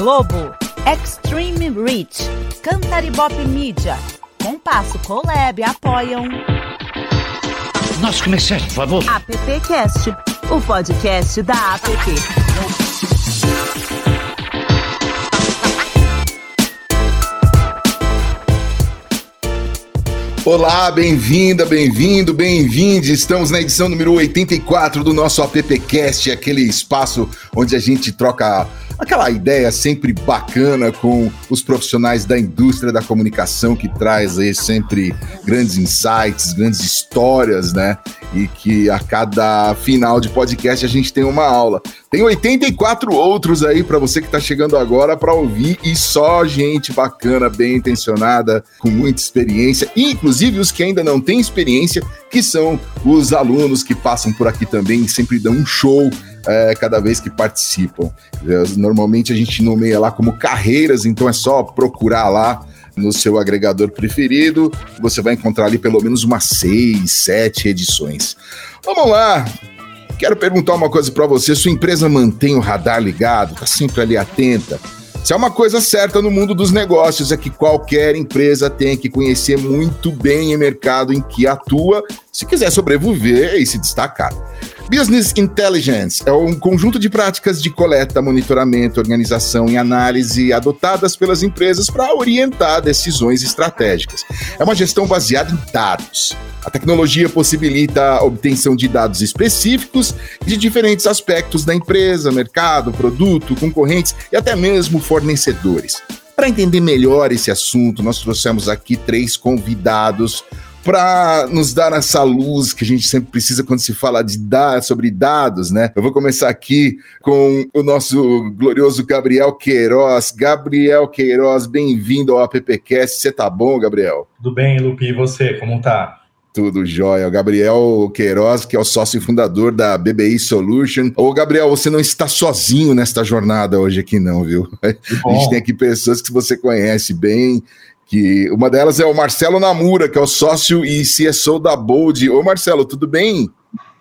Globo, Extreme Reach, Cantaribop Media, Compasso Colab apoiam. Nosso comerciante, por favor. AppCast, o podcast da App. Olá, bem-vinda, bem-vindo, bem-vinde. Estamos na edição número 84 do nosso AppCast, aquele espaço onde a gente troca aquela ideia sempre bacana com os profissionais da indústria da comunicação que traz aí sempre grandes insights, grandes histórias, né? E que a cada final de podcast a gente tem uma aula. Tem 84 outros aí para você que está chegando agora para ouvir e só gente bacana, bem intencionada, com muita experiência, inclusive os que ainda não têm experiência, que são os alunos que passam por aqui também e sempre dão um show é, cada vez que participam. Normalmente a gente nomeia lá como carreiras, então é só procurar lá no seu agregador preferido, você vai encontrar ali pelo menos umas seis, sete edições. Vamos lá! Quero perguntar uma coisa para você: sua empresa mantém o radar ligado? Tá sempre ali atenta? Se é uma coisa certa no mundo dos negócios, é que qualquer empresa tem que conhecer muito bem o mercado em que atua, se quiser sobreviver e se destacar. Business Intelligence é um conjunto de práticas de coleta, monitoramento, organização e análise adotadas pelas empresas para orientar decisões estratégicas. É uma gestão baseada em dados. A tecnologia possibilita a obtenção de dados específicos de diferentes aspectos da empresa, mercado, produto, concorrentes e até mesmo fornecedores. Para entender melhor esse assunto, nós trouxemos aqui três convidados para nos dar essa luz que a gente sempre precisa quando se fala de dar sobre dados, né? Eu vou começar aqui com o nosso glorioso Gabriel Queiroz. Gabriel Queiroz, bem-vindo ao AppCast. Você tá bom, Gabriel? Tudo bem, Lupe, e você, como tá? Tudo jóia. O Gabriel Queiroz, que é o sócio fundador da BBI Solution. Ô, Gabriel, você não está sozinho nesta jornada hoje aqui, não, viu? A gente tem aqui pessoas que você conhece bem, que uma delas é o Marcelo Namura, que é o sócio e CSO da Bold. Ô Marcelo, tudo bem?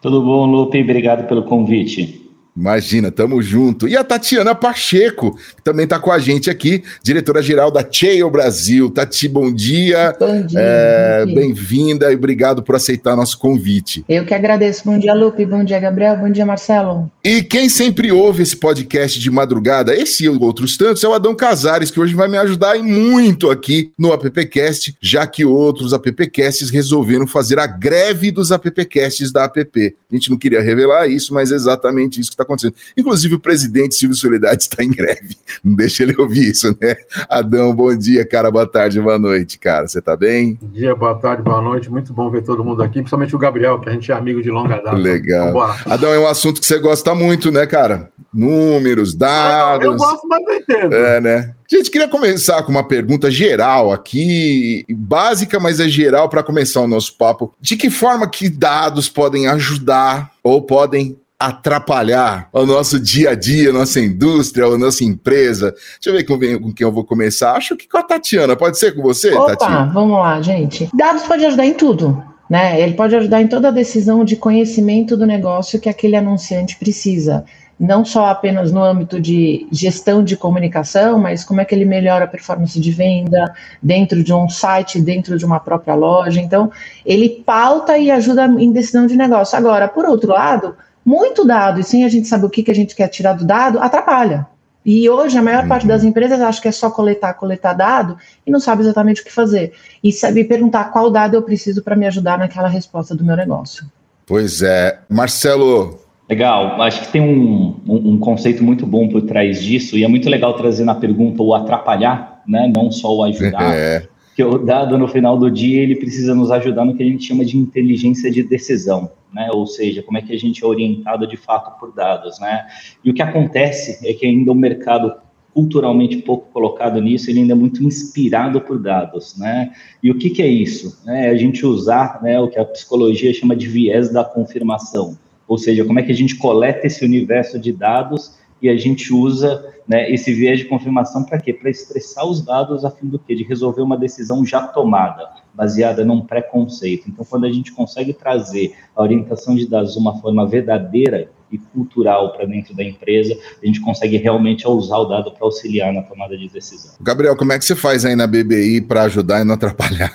Tudo bom, Lupe, obrigado pelo convite. Imagina, tamo junto. E a Tatiana Pacheco, que também está com a gente aqui, diretora-geral da Cheio Brasil. Tati, bom dia. Bom dia. É, Bem-vinda e obrigado por aceitar nosso convite. Eu que agradeço. Bom dia, Lupe. Bom dia, Gabriel. Bom dia, Marcelo. E quem sempre ouve esse podcast de madrugada, esse e outros tantos, é o Adão Casares, que hoje vai me ajudar muito aqui no AppCast, já que outros AppCasts resolveram fazer a greve dos AppCasts da App. A gente não queria revelar isso, mas é exatamente isso que está acontecendo. Inclusive, o presidente Silvio Soledade está em greve. Não deixa ele ouvir isso, né? Adão, bom dia, cara. Boa tarde, boa noite, cara. Você está bem? Bom dia, boa tarde, boa noite. Muito bom ver todo mundo aqui, principalmente o Gabriel, que a gente é amigo de longa data. Legal. Vambora. Adão, é um assunto que você gosta muito, né, cara? Números, dados. Eu gosto, mas não entendo. É, né? Gente, queria começar com uma pergunta geral aqui, básica, mas é geral para começar o nosso papo. De que forma que dados podem ajudar ou podem atrapalhar o nosso dia a dia, nossa indústria, a nossa empresa. Deixa eu ver com, com quem eu vou começar. Acho que com a Tatiana. Pode ser com você, Opa, Tatiana? vamos lá, gente. Dados pode ajudar em tudo. Né? Ele pode ajudar em toda a decisão de conhecimento do negócio que aquele anunciante precisa. Não só apenas no âmbito de gestão de comunicação, mas como é que ele melhora a performance de venda dentro de um site, dentro de uma própria loja. Então, ele pauta e ajuda em decisão de negócio. Agora, por outro lado, muito dado e sem a gente saber o que, que a gente quer tirar do dado, atrapalha. E hoje a maior parte das empresas acha que é só coletar, coletar dado e não sabe exatamente o que fazer. E sabe perguntar qual dado eu preciso para me ajudar naquela resposta do meu negócio. Pois é. Marcelo. Legal, acho que tem um, um, um conceito muito bom por trás disso, e é muito legal trazer na pergunta o atrapalhar, né? Não só o ajudar. É. Que o dado no final do dia ele precisa nos ajudar no que a gente chama de inteligência de decisão né? Ou seja, como é que a gente é orientado de fato por dados, né? E o que acontece é que ainda o mercado culturalmente pouco colocado nisso, ele ainda é muito inspirado por dados, né? E o que, que é isso? É a gente usar né, o que a psicologia chama de viés da confirmação, ou seja, como é que a gente coleta esse universo de dados e a gente usa né, esse viés de confirmação para quê? Para expressar os dados a fim do quê? De resolver uma decisão já tomada, baseada num preconceito. Então, quando a gente consegue trazer a orientação de dados de uma forma verdadeira, e cultural para dentro da empresa, a gente consegue realmente usar o dado para auxiliar na tomada de decisão. Gabriel, como é que você faz aí na BBI para ajudar e não atrapalhar?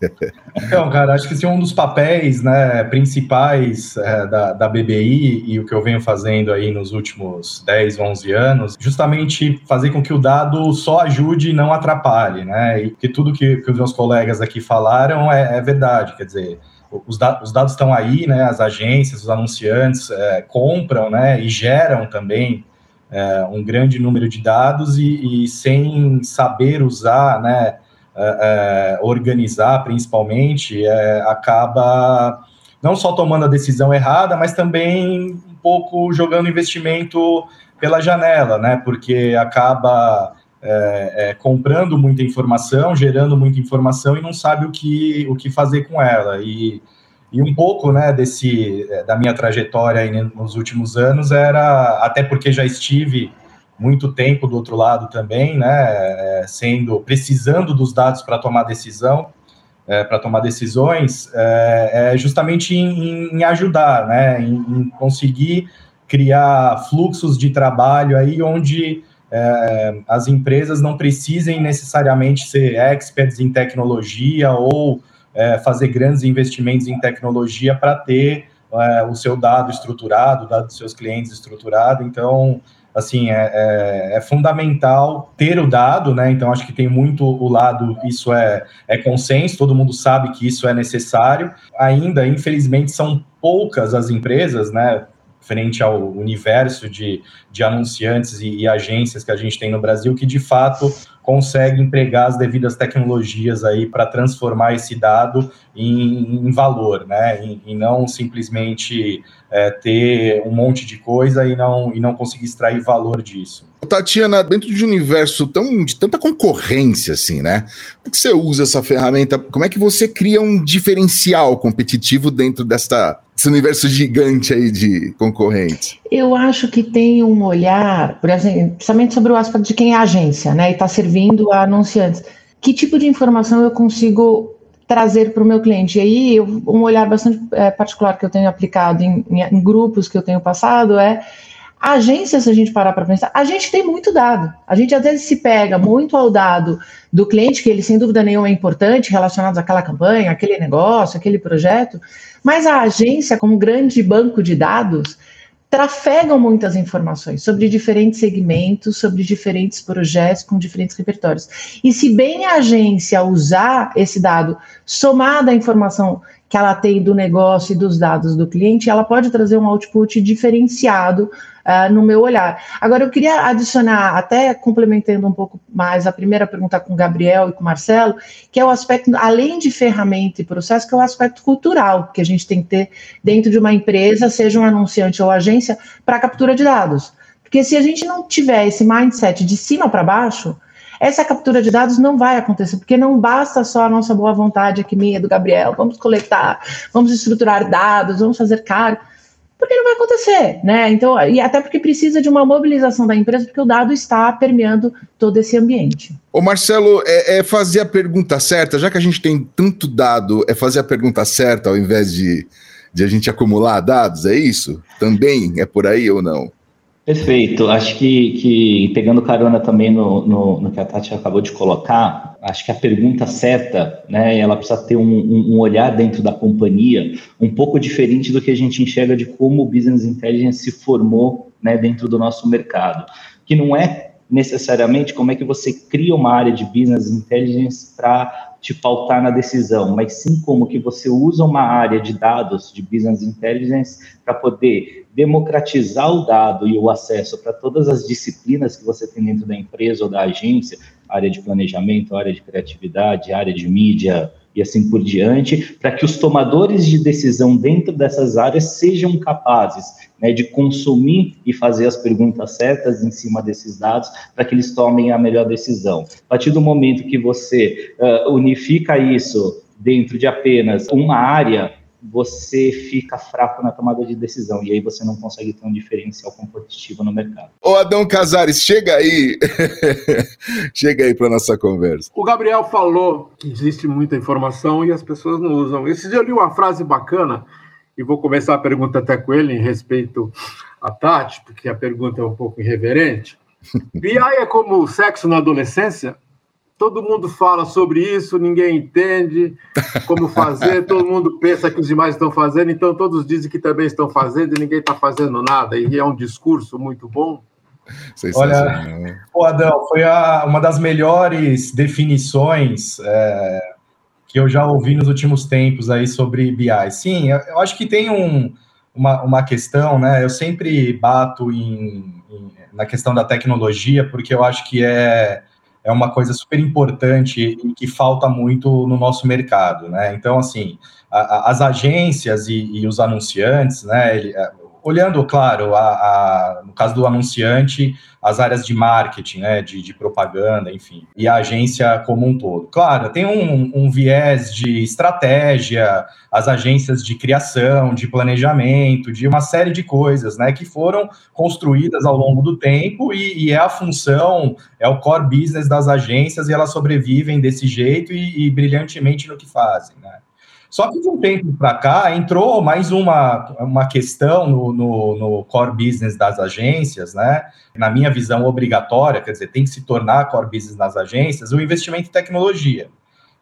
então, cara, acho que esse é um dos papéis né, principais é, da, da BBI e o que eu venho fazendo aí nos últimos 10, 11 anos, justamente fazer com que o dado só ajude e não atrapalhe, né? E que tudo que, que os meus colegas aqui falaram é, é verdade, quer dizer, os, da, os, dados estão aí, né? As agências, os anunciantes é, compram, né? E geram também é, um grande número de dados e, e sem saber usar, né? É, é organizar, principalmente, é, acaba não só tomando a decisão errada, mas também um pouco jogando investimento pela janela, né? Porque acaba é, é, comprando muita informação, gerando muita informação e não sabe o que, o que fazer com ela. E, e um pouco né, desse, é, da minha trajetória nos últimos anos era, até porque já estive muito tempo do outro lado também, né, é, sendo, precisando dos dados para tomar decisão, é, para tomar decisões, é, é justamente em, em, ajudar, né, em, em conseguir criar fluxos de trabalho aí onde é, as empresas não precisem necessariamente ser experts em tecnologia ou é, fazer grandes investimentos em tecnologia para ter é, o seu dado estruturado, o dado dos seus clientes estruturado. Então, assim, é, é, é, fundamental ter o dado, né? Então, acho que tem muito o lado, isso é, é consenso, todo mundo sabe que isso é necessário. Ainda, infelizmente, são poucas as empresas, né? Frente ao universo de, de anunciantes e, e, agências que a gente tem no Brasil, que de fato consegue empregar as devidas tecnologias aí para transformar esse dado em, em valor, né? E, e não simplesmente é, ter um monte de coisa e não, e não conseguir extrair valor disso. Tatiana, dentro de um universo tão, de tanta concorrência, assim, né? Como que você usa essa ferramenta? Como é que você cria um diferencial competitivo dentro desta, desse universo gigante aí de concorrentes? Eu acho que tem um olhar, exemplo, principalmente sobre o aspecto de quem é agência, né? E está servindo a anunciantes. Que tipo de informação eu consigo trazer para o meu cliente. E aí, um olhar bastante é, particular que eu tenho aplicado em, em, em, grupos que eu tenho passado é a agência, se a gente parar para pensar, a gente tem muito dado. A gente às vezes se pega muito ao dado do cliente, que ele sem dúvida nenhuma é importante, relacionado àquela campanha, aquele negócio, aquele projeto, mas a agência, como grande banco de dados, trafegam muitas informações sobre diferentes segmentos, sobre diferentes projetos com diferentes repertórios. E se bem a agência usar esse dado somado à informação que ela tem do negócio e dos dados do cliente, ela pode trazer um output diferenciado uh, no meu olhar. Agora, eu queria adicionar, até complementando um pouco mais a primeira pergunta com o Gabriel e com o Marcelo, que é o aspecto, além de ferramenta e processo, que é o aspecto cultural que a gente tem que ter dentro de uma empresa, seja um anunciante ou agência, para captura de dados. Porque se a gente não tiver esse mindset de cima para baixo, essa captura de dados não vai acontecer, porque não basta só a nossa boa vontade aqui, minha, do Gabriel, vamos coletar, vamos estruturar dados, vamos fazer caro, porque não vai acontecer, né? Então, e até porque precisa de uma mobilização da empresa, porque o dado está permeando todo esse ambiente. Ô Marcelo, é, é fazer a pergunta certa, já que a gente tem tanto dado, é fazer a pergunta certa ao invés de, de a gente acumular dados, é isso? Também é por aí ou não? Perfeito. Acho que, que pegando carona também no, no, no, que a Tati acabou de colocar, acho que a pergunta certa, né, ela precisa ter um, um, olhar dentro da companhia um pouco diferente do que a gente enxerga de como o Business Intelligence se formou né, dentro do nosso mercado. Que não é necessariamente como é que você cria uma área de Business Intelligence para te pautar na decisão, mas sim como que você usa uma área de dados de business intelligence para poder democratizar o dado e o acesso para todas as disciplinas que você tem dentro da empresa ou da agência, área de planejamento, área de criatividade, área de mídia, e assim por diante, para que os tomadores de decisão dentro dessas áreas sejam capazes né, de consumir e fazer as perguntas certas em cima desses dados para que eles tomem a melhor decisão. A partir do momento que você uh, unifica isso dentro de apenas uma área, você fica fraco na tomada de decisão e aí você não consegue ter um diferencial competitivo no mercado. Ô Adão Casares, chega aí. chega aí para nossa conversa. O Gabriel falou que existe muita informação e as pessoas não usam. Esse dia eu li uma frase bacana e vou começar a pergunta até com ele em respeito a Tati, porque a pergunta é um pouco irreverente. BI é como sexo na adolescência? Todo mundo fala sobre isso, ninguém entende como fazer, todo mundo pensa que os demais estão fazendo, então todos dizem que também estão fazendo e ninguém está fazendo nada, e é um discurso muito bom. Olha, o Adão, foi a, uma das melhores definições é, que eu já ouvi nos últimos tempos aí sobre BI. Sim, eu, eu acho que tem um, uma, uma questão, né? Eu sempre bato em, em, na questão da tecnologia, porque eu acho que é, é uma coisa super importante e que falta muito no nosso mercado, né? Então, assim, a, a, as agências e, e, os anunciantes, né? Ele, olhando, claro, a, a, no caso do anunciante, as áreas de marketing, né, de, de, propaganda, enfim, e a agência como um todo. Claro, tem um, um, viés de estratégia, as agências de criação, de planejamento, de uma série de coisas, né, que foram construídas ao longo do tempo e, e é a função, é o core business das agências e elas sobrevivem desse jeito e, e brilhantemente no que fazem, né. Só que de um tempo para cá entrou mais uma, uma questão no, no, no, core business das agências, né? Na minha visão obrigatória, quer dizer, tem que se tornar core business nas agências, o investimento em tecnologia.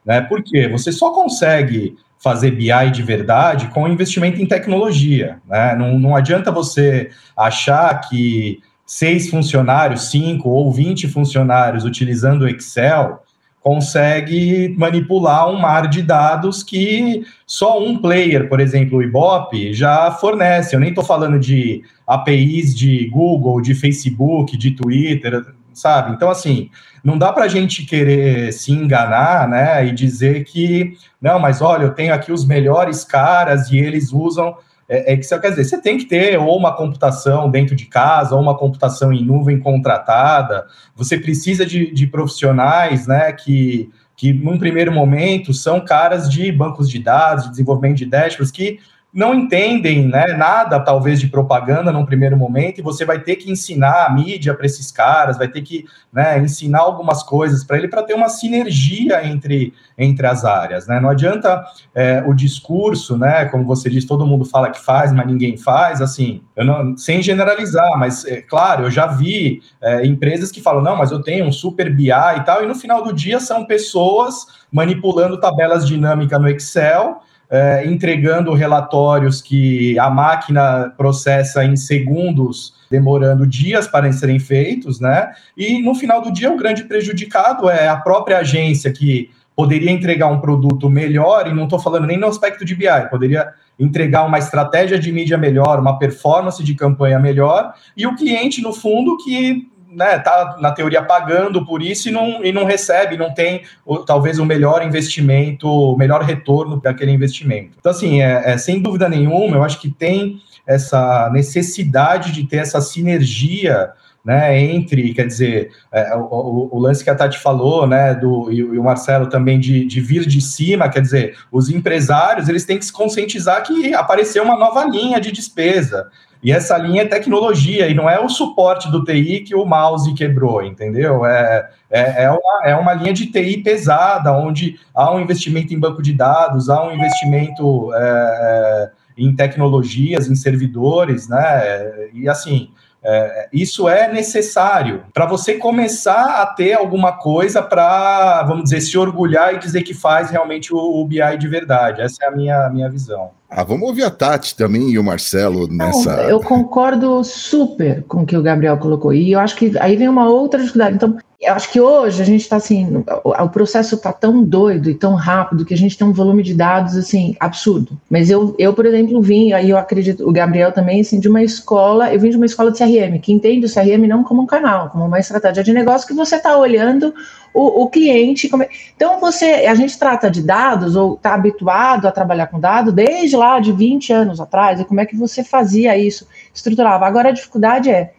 Né? Por quê? Você só consegue fazer BI de verdade com investimento em tecnologia. Né? Não, não adianta você achar que seis funcionários, cinco ou vinte funcionários utilizando o Excel consegue manipular um mar de dados que só um player, por exemplo, o Ibope, já fornece. Eu nem estou falando de APIs de Google, de Facebook, de Twitter, sabe? Então, assim, não dá para a gente querer se enganar, né, e dizer que, não, mas olha, eu tenho aqui os melhores caras e eles usam é, é que quer dizer, você tem que ter ou uma computação dentro de casa, ou uma computação em nuvem contratada. Você precisa de, de profissionais, né, que, que num primeiro momento são caras de bancos de dados, de desenvolvimento de dashboards, que não entendem né, nada, talvez, de propaganda num primeiro momento, e você vai ter que ensinar a mídia para esses caras, vai ter que né, ensinar algumas coisas para ele para ter uma sinergia entre, entre as áreas. Né? Não adianta é, o discurso, né, como você diz, todo mundo fala que faz, mas ninguém faz, assim, não, sem generalizar, mas é, claro, eu já vi é, empresas que falam, não, mas eu tenho um super BI e tal, e no final do dia são pessoas manipulando tabelas dinâmicas no Excel é, entregando relatórios que a máquina processa em segundos, demorando dias para serem feitos, né? E no final do dia, o grande prejudicado é a própria agência que poderia entregar um produto melhor, e não estou falando nem no aspecto de BI, poderia entregar uma estratégia de mídia melhor, uma performance de campanha melhor, e o cliente, no fundo, que né, tá na teoria pagando por isso e não, e não recebe, não tem talvez o melhor investimento, o melhor retorno daquele investimento. Então, assim, é, é, sem dúvida nenhuma, eu acho que tem essa necessidade de ter essa sinergia né, entre, quer dizer, é, o, o, lance que a Tati falou, né, do, e, e o Marcelo também, de, de, vir de cima, quer dizer, os empresários, eles têm que se conscientizar que apareceu uma nova linha de despesa, e essa linha é tecnologia, e não é o suporte do TI que o mouse quebrou, entendeu? É, é, é, uma, é uma linha de TI pesada, onde há um investimento em banco de dados, há um investimento é, é em tecnologias, em servidores, né? E assim, é, isso é necessário para você começar a ter alguma coisa para, vamos dizer, se orgulhar e dizer que faz realmente o, o BI de verdade. Essa é a minha, minha visão. Ah, vamos ouvir a Tati também e o Marcelo nessa. Não, eu concordo super com o que o Gabriel colocou. E eu acho que aí vem uma outra dificuldade. Então, eu acho que hoje a gente está assim, o, processo está tão doido e tão rápido que a gente tem um volume de dados assim absurdo. Mas eu, eu por exemplo, vim, aí eu acredito, o Gabriel também, assim, de uma escola, eu vim de uma escola de CRM, que entende o CRM não como um canal, como uma estratégia de negócio que você está olhando o, o cliente. É, então, você, a gente trata de dados, ou está habituado a trabalhar com dados desde lá de 20 anos atrás, e como é que você fazia isso, estruturava. Agora a dificuldade é,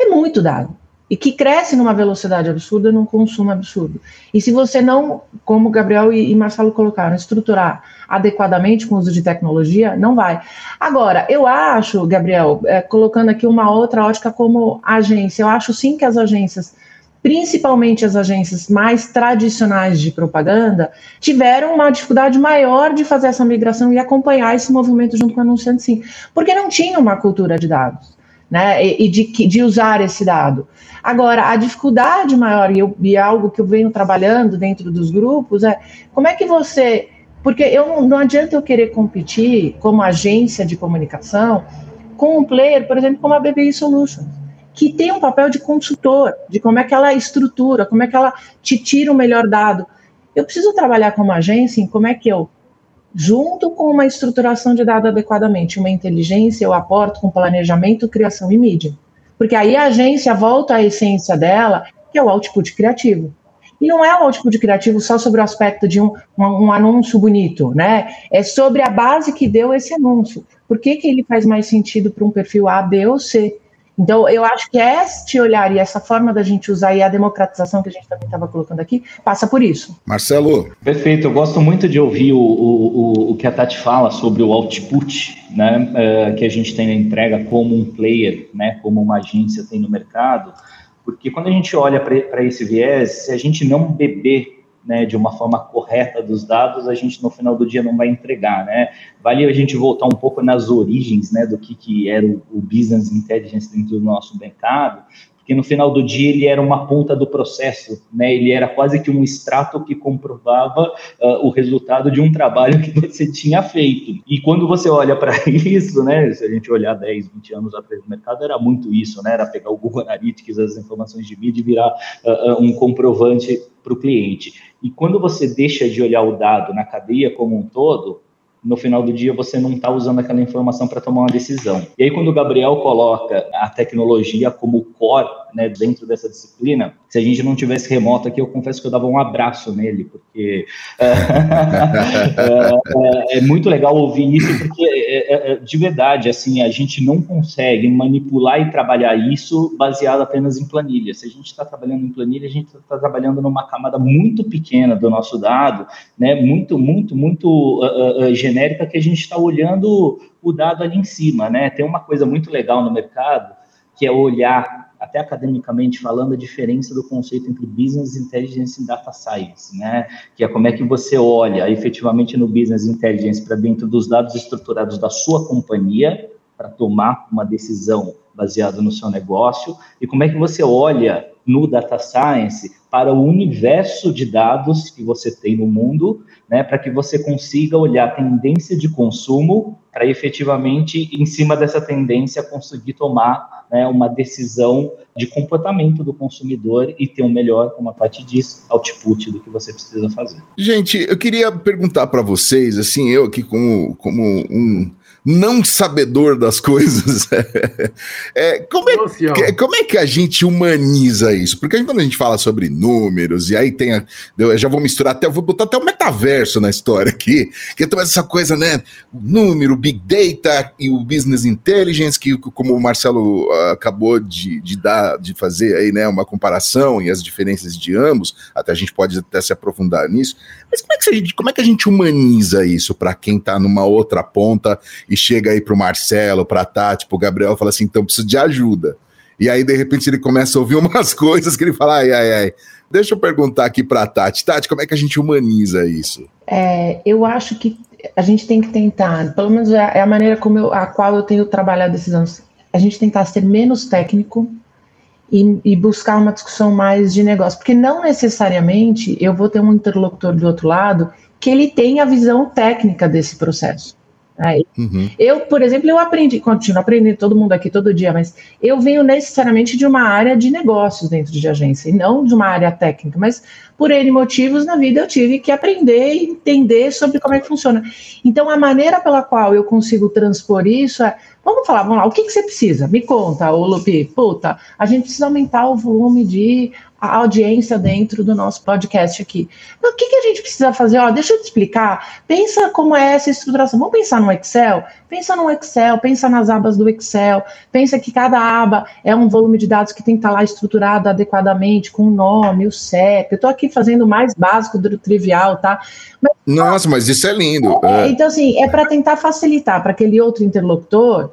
é muito dado e que cresce numa velocidade absurda num consumo absurdo. E se você não, como Gabriel e, Marcelo colocaram, estruturar adequadamente com o uso de tecnologia, não vai. Agora, eu acho, Gabriel, é, colocando aqui uma outra ótica como agência, eu acho sim que as agências principalmente as agências mais tradicionais de propaganda, tiveram uma dificuldade maior de fazer essa migração e acompanhar esse movimento junto com o anunciante, sim, porque não tinha uma cultura de dados. Né, e, de, de usar esse dado. Agora, a dificuldade maior, e, eu, e é algo que eu venho trabalhando dentro dos grupos, é como é que você. Porque eu, não adianta eu querer competir como agência de comunicação com um player, por exemplo, como a BBI Solutions, que tem um papel de consultor, de como é que ela estrutura, como é que ela te tira o melhor dado. Eu preciso trabalhar como agência em como é que eu junto com uma estruturação de dados adequadamente, uma inteligência, eu aporto com planejamento, criação e mídia. Porque aí a agência volta à essência dela, que é o output criativo. E não é o output criativo só sobre o aspecto de um, um, um, anúncio bonito, né? É sobre a base que deu esse anúncio. Por que, que ele faz mais sentido para um perfil A, B ou C? Então, eu acho que este olhar e essa forma da gente usar e a democratização que a gente também estava colocando aqui passa por isso. Marcelo. Perfeito, eu gosto muito de ouvir o, o, o que a Tati fala sobre o output, né, uh, que a gente tem na entrega como um player, né, como uma agência tem no mercado, porque quando a gente olha para esse viés, se a gente não beber né, de uma forma correta dos dados, a gente no final do dia não vai entregar, né? Vale a gente voltar um pouco nas origens, né, do que, que era o, o business intelligence dentro do nosso mercado, porque no final do dia ele era uma ponta do processo, né? Ele era quase que um extrato que comprovava uh, o resultado de um trabalho que você tinha feito. E quando você olha para isso, né? Se a gente olhar 10, 20 anos atrás do mercado, era muito isso, né? Era pegar o Google Analytics, as informações de mídia e virar uh, um comprovante para o cliente. E quando você deixa de olhar o dado na cadeia como um todo, no final do dia você não está usando aquela informação para tomar uma decisão. E aí, quando o Gabriel coloca a tecnologia como core né, dentro dessa disciplina, se a gente não tivesse remoto aqui, eu confesso que eu dava um abraço nele, porque é, é, é, muito legal ouvir isso, porque é, é, é, de verdade, assim, a gente não consegue manipular e trabalhar isso baseado apenas em planilha. Se a gente está trabalhando em planilha, a gente está trabalhando numa camada muito pequena do nosso dado, né, muito, muito, muito uh, uh, genérica que a gente está olhando o dado ali em cima, né? Tem uma coisa muito legal no mercado que é olhar até academicamente falando, a diferença do conceito entre business intelligence e data science, né? Que é como é que você olha efetivamente no business intelligence para dentro dos dados estruturados da sua companhia para tomar uma decisão baseada no seu negócio e como é que você olha no data science para o universo de dados que você tem no mundo, né, para que você consiga olhar a tendência de consumo para efetivamente, em cima dessa tendência, conseguir tomar né, uma decisão de comportamento do consumidor e ter um melhor, como a Tati disse, output do que você precisa fazer. Gente, eu queria perguntar para vocês, assim, eu aqui como, como um não sabedor das coisas. é, como, é, que, como é que a gente humaniza isso? Porque quando a gente fala sobre números, e aí tem. A, eu já vou misturar até, vou botar até o metaverso na história aqui, que é toda essa coisa, né? Número, Big Data e o Business Intelligence, que como o Marcelo uh, acabou de, de dar, de fazer aí, né, uma comparação e as diferenças de ambos, até a gente pode até se aprofundar nisso. Mas como é que a gente, como é que a gente humaniza isso para quem está numa outra ponta e chega aí pro Marcelo, pra Tati, pro Gabriel, e fala assim, então preciso de ajuda. E aí, de repente, ele começa a ouvir umas coisas que ele fala, ai, ai, ai. Deixa eu perguntar aqui pra Tati. Tati, como é que a gente humaniza isso? É, eu acho que a gente tem que tentar, pelo menos é, é a maneira como eu, a qual eu tenho trabalhado esses anos, a gente tentar ser menos técnico e, e, buscar uma discussão mais de negócio, porque não necessariamente eu vou ter um interlocutor do outro lado que ele tenha a visão técnica desse processo. Aí, uhum. Eu, por exemplo, eu aprendi, continuo aprendendo todo mundo aqui todo dia, mas eu venho necessariamente de uma área de negócios dentro de agência, e não de uma área técnica, mas por N motivos na vida eu tive que aprender e entender sobre como é que funciona. Então, a maneira pela qual eu consigo transpor isso é, vamos falar, vamos lá, o que, que você precisa? Me conta, ô Lupi, puta, a gente precisa aumentar o volume de a audiência dentro do nosso podcast aqui. Então, o que, que a gente precisa fazer? Ó, deixa eu te explicar. Pensa como é essa estruturação. Vamos pensar no Excel? Pensa no Excel, pensa nas abas do Excel, pensa que cada aba é um volume de dados que tem que estar lá estruturado adequadamente, com o nome, o CEP. Eu estou aqui fazendo o mais básico do trivial, tá? Mas, Nossa, mas isso é lindo. É, é. Então, assim, é para tentar facilitar para aquele outro interlocutor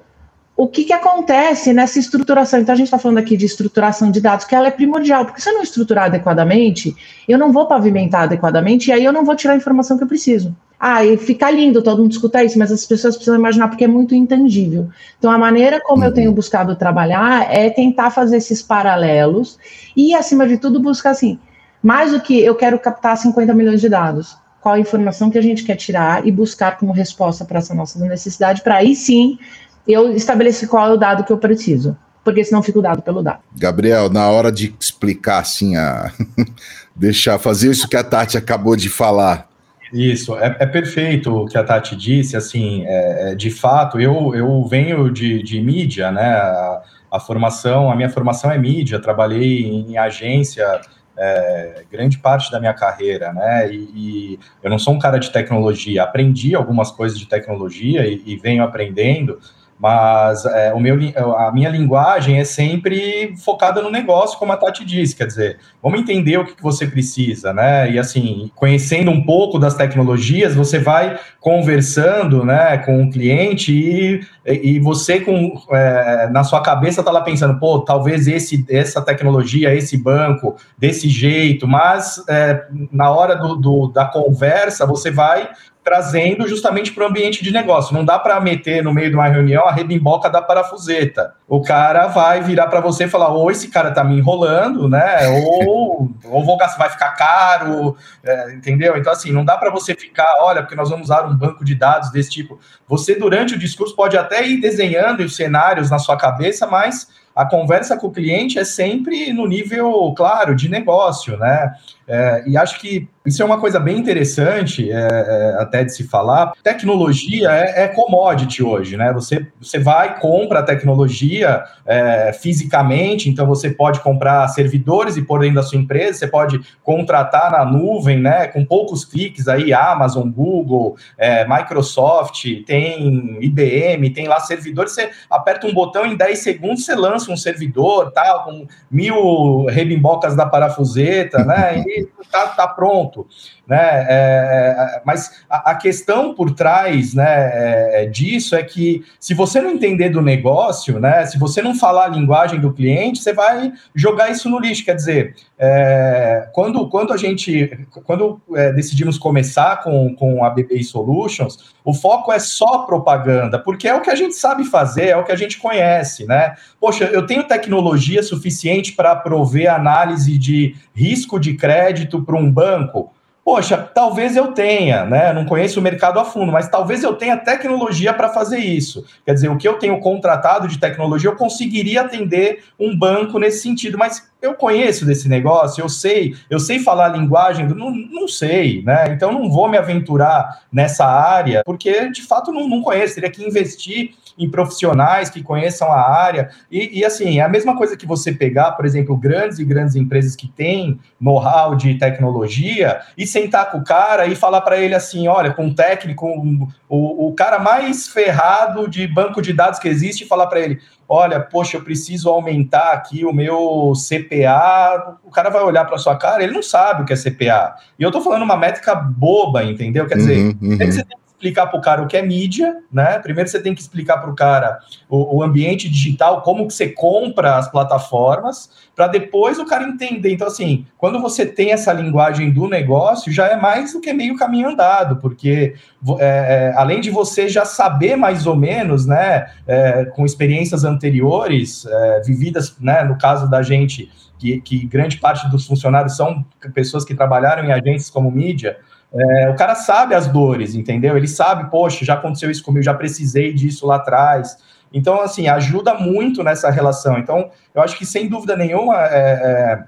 o que, que acontece nessa estruturação? Então, a gente está falando aqui de estruturação de dados, que ela é primordial, porque se eu não estruturar adequadamente, eu não vou pavimentar adequadamente, e aí eu não vou tirar a informação que eu preciso. Ah, e fica lindo todo mundo escutar isso, mas as pessoas precisam imaginar porque é muito intangível. Então, a maneira como uhum. eu tenho buscado trabalhar é tentar fazer esses paralelos e, acima de tudo, buscar assim, mais do que eu quero captar 50 milhões de dados. Qual a informação que a gente quer tirar e buscar como resposta para essa nossa necessidade, para aí sim eu estabelecer qual é o dado que eu preciso porque senão fico dado pelo dado. Gabriel, na hora de explicar assim, a... deixar fazer isso que a Tati acabou de falar. Isso, é, é perfeito o que a Tati disse, assim, é, é, de fato, eu, eu venho de, de mídia, né, a, a, formação, a minha formação é mídia, trabalhei em agência é, grande parte da minha carreira, né, e, e, eu não sou um cara de tecnologia, aprendi algumas coisas de tecnologia e, e venho aprendendo, mas é, o meu, a minha linguagem é sempre focada no negócio, como a Tati disse, quer dizer, vamos entender o que, que você precisa, né? E assim, conhecendo um pouco das tecnologias, você vai conversando né, com o cliente e, e você com, é, na sua cabeça tá lá pensando, pô, talvez esse, essa tecnologia, esse banco, desse jeito, mas é, na hora do, do, da conversa você vai trazendo justamente para o ambiente de negócio. Não dá para meter no meio de uma reunião a rebimboca da parafuseta. O cara vai virar para você e falar: ou esse cara está me enrolando, né? Ou, ou vou vai ficar caro, é, entendeu? Então, assim, não dá para você ficar, olha, porque nós vamos usar um banco de dados desse tipo. Você, durante o discurso, pode até ir desenhando os cenários na sua cabeça, mas a conversa com o cliente é sempre no nível, claro, de negócio, né? É, e acho que isso é uma coisa bem interessante, é, é, até de se falar. Tecnologia é, é, commodity hoje, né? Você, você vai compra a tecnologia é, fisicamente, então você pode comprar servidores e pôr dentro da sua empresa, você pode contratar na nuvem, né? Com poucos cliques aí, Amazon, Google, é, Microsoft, tem IBM, tem lá servidores, você aperta um botão em 10 segundos, você lança um servidor, tal, com mil rebimbocas da parafuseta, né? E tá, tá pronto, né? É, é, mas a, a, questão por trás, né, é, é, disso é que se você não entender do negócio, né, se você não falar a linguagem do cliente, você vai jogar isso no lixo. Quer dizer, é, quando, quando a gente, quando é, decidimos começar com, com a BPI Solutions, o foco é só propaganda, porque é o que a gente sabe fazer, é o que a gente conhece, né? Poxa, eu tenho tecnologia suficiente para prover análise de risco de crédito para um banco? Poxa, talvez eu tenha, né? Não conheço o mercado a fundo, mas talvez eu tenha tecnologia para fazer isso. Quer dizer, o que eu tenho contratado de tecnologia, eu conseguiria atender um banco nesse sentido, mas eu conheço desse negócio, eu sei, eu sei falar a linguagem, não, não sei, né? Então não vou me aventurar nessa área, porque de fato não, não conheço, teria que investir em profissionais que conheçam a área. E, e, assim, é a mesma coisa que você pegar, por exemplo, grandes e grandes empresas que têm know-how de tecnologia e sentar com o cara e falar para ele assim: olha, com um técnico, um, o, o cara mais ferrado de banco de dados que existe, e falar para ele: olha, poxa, eu preciso aumentar aqui o meu CPA. O cara vai olhar para sua cara, ele não sabe o que é CPA. E eu estou falando uma métrica boba, entendeu? Quer dizer, uhum, uhum. você tem explicar para o cara o que é mídia, né? Primeiro você tem que explicar para o cara o ambiente digital, como que você compra as plataformas, para depois o cara entender. Então, assim, quando você tem essa linguagem do negócio, já é mais do que meio caminho andado, porque é, é, além de você já saber mais ou menos, né, é, com experiências anteriores, é, vividas, né, no caso da gente, que, que grande parte dos funcionários são pessoas que trabalharam em agências como mídia, é, o cara sabe as dores, entendeu? Ele sabe, poxa, já aconteceu isso comigo, já precisei disso lá atrás. Então, assim, ajuda muito nessa relação. Então, eu acho que, sem dúvida nenhuma, é, é,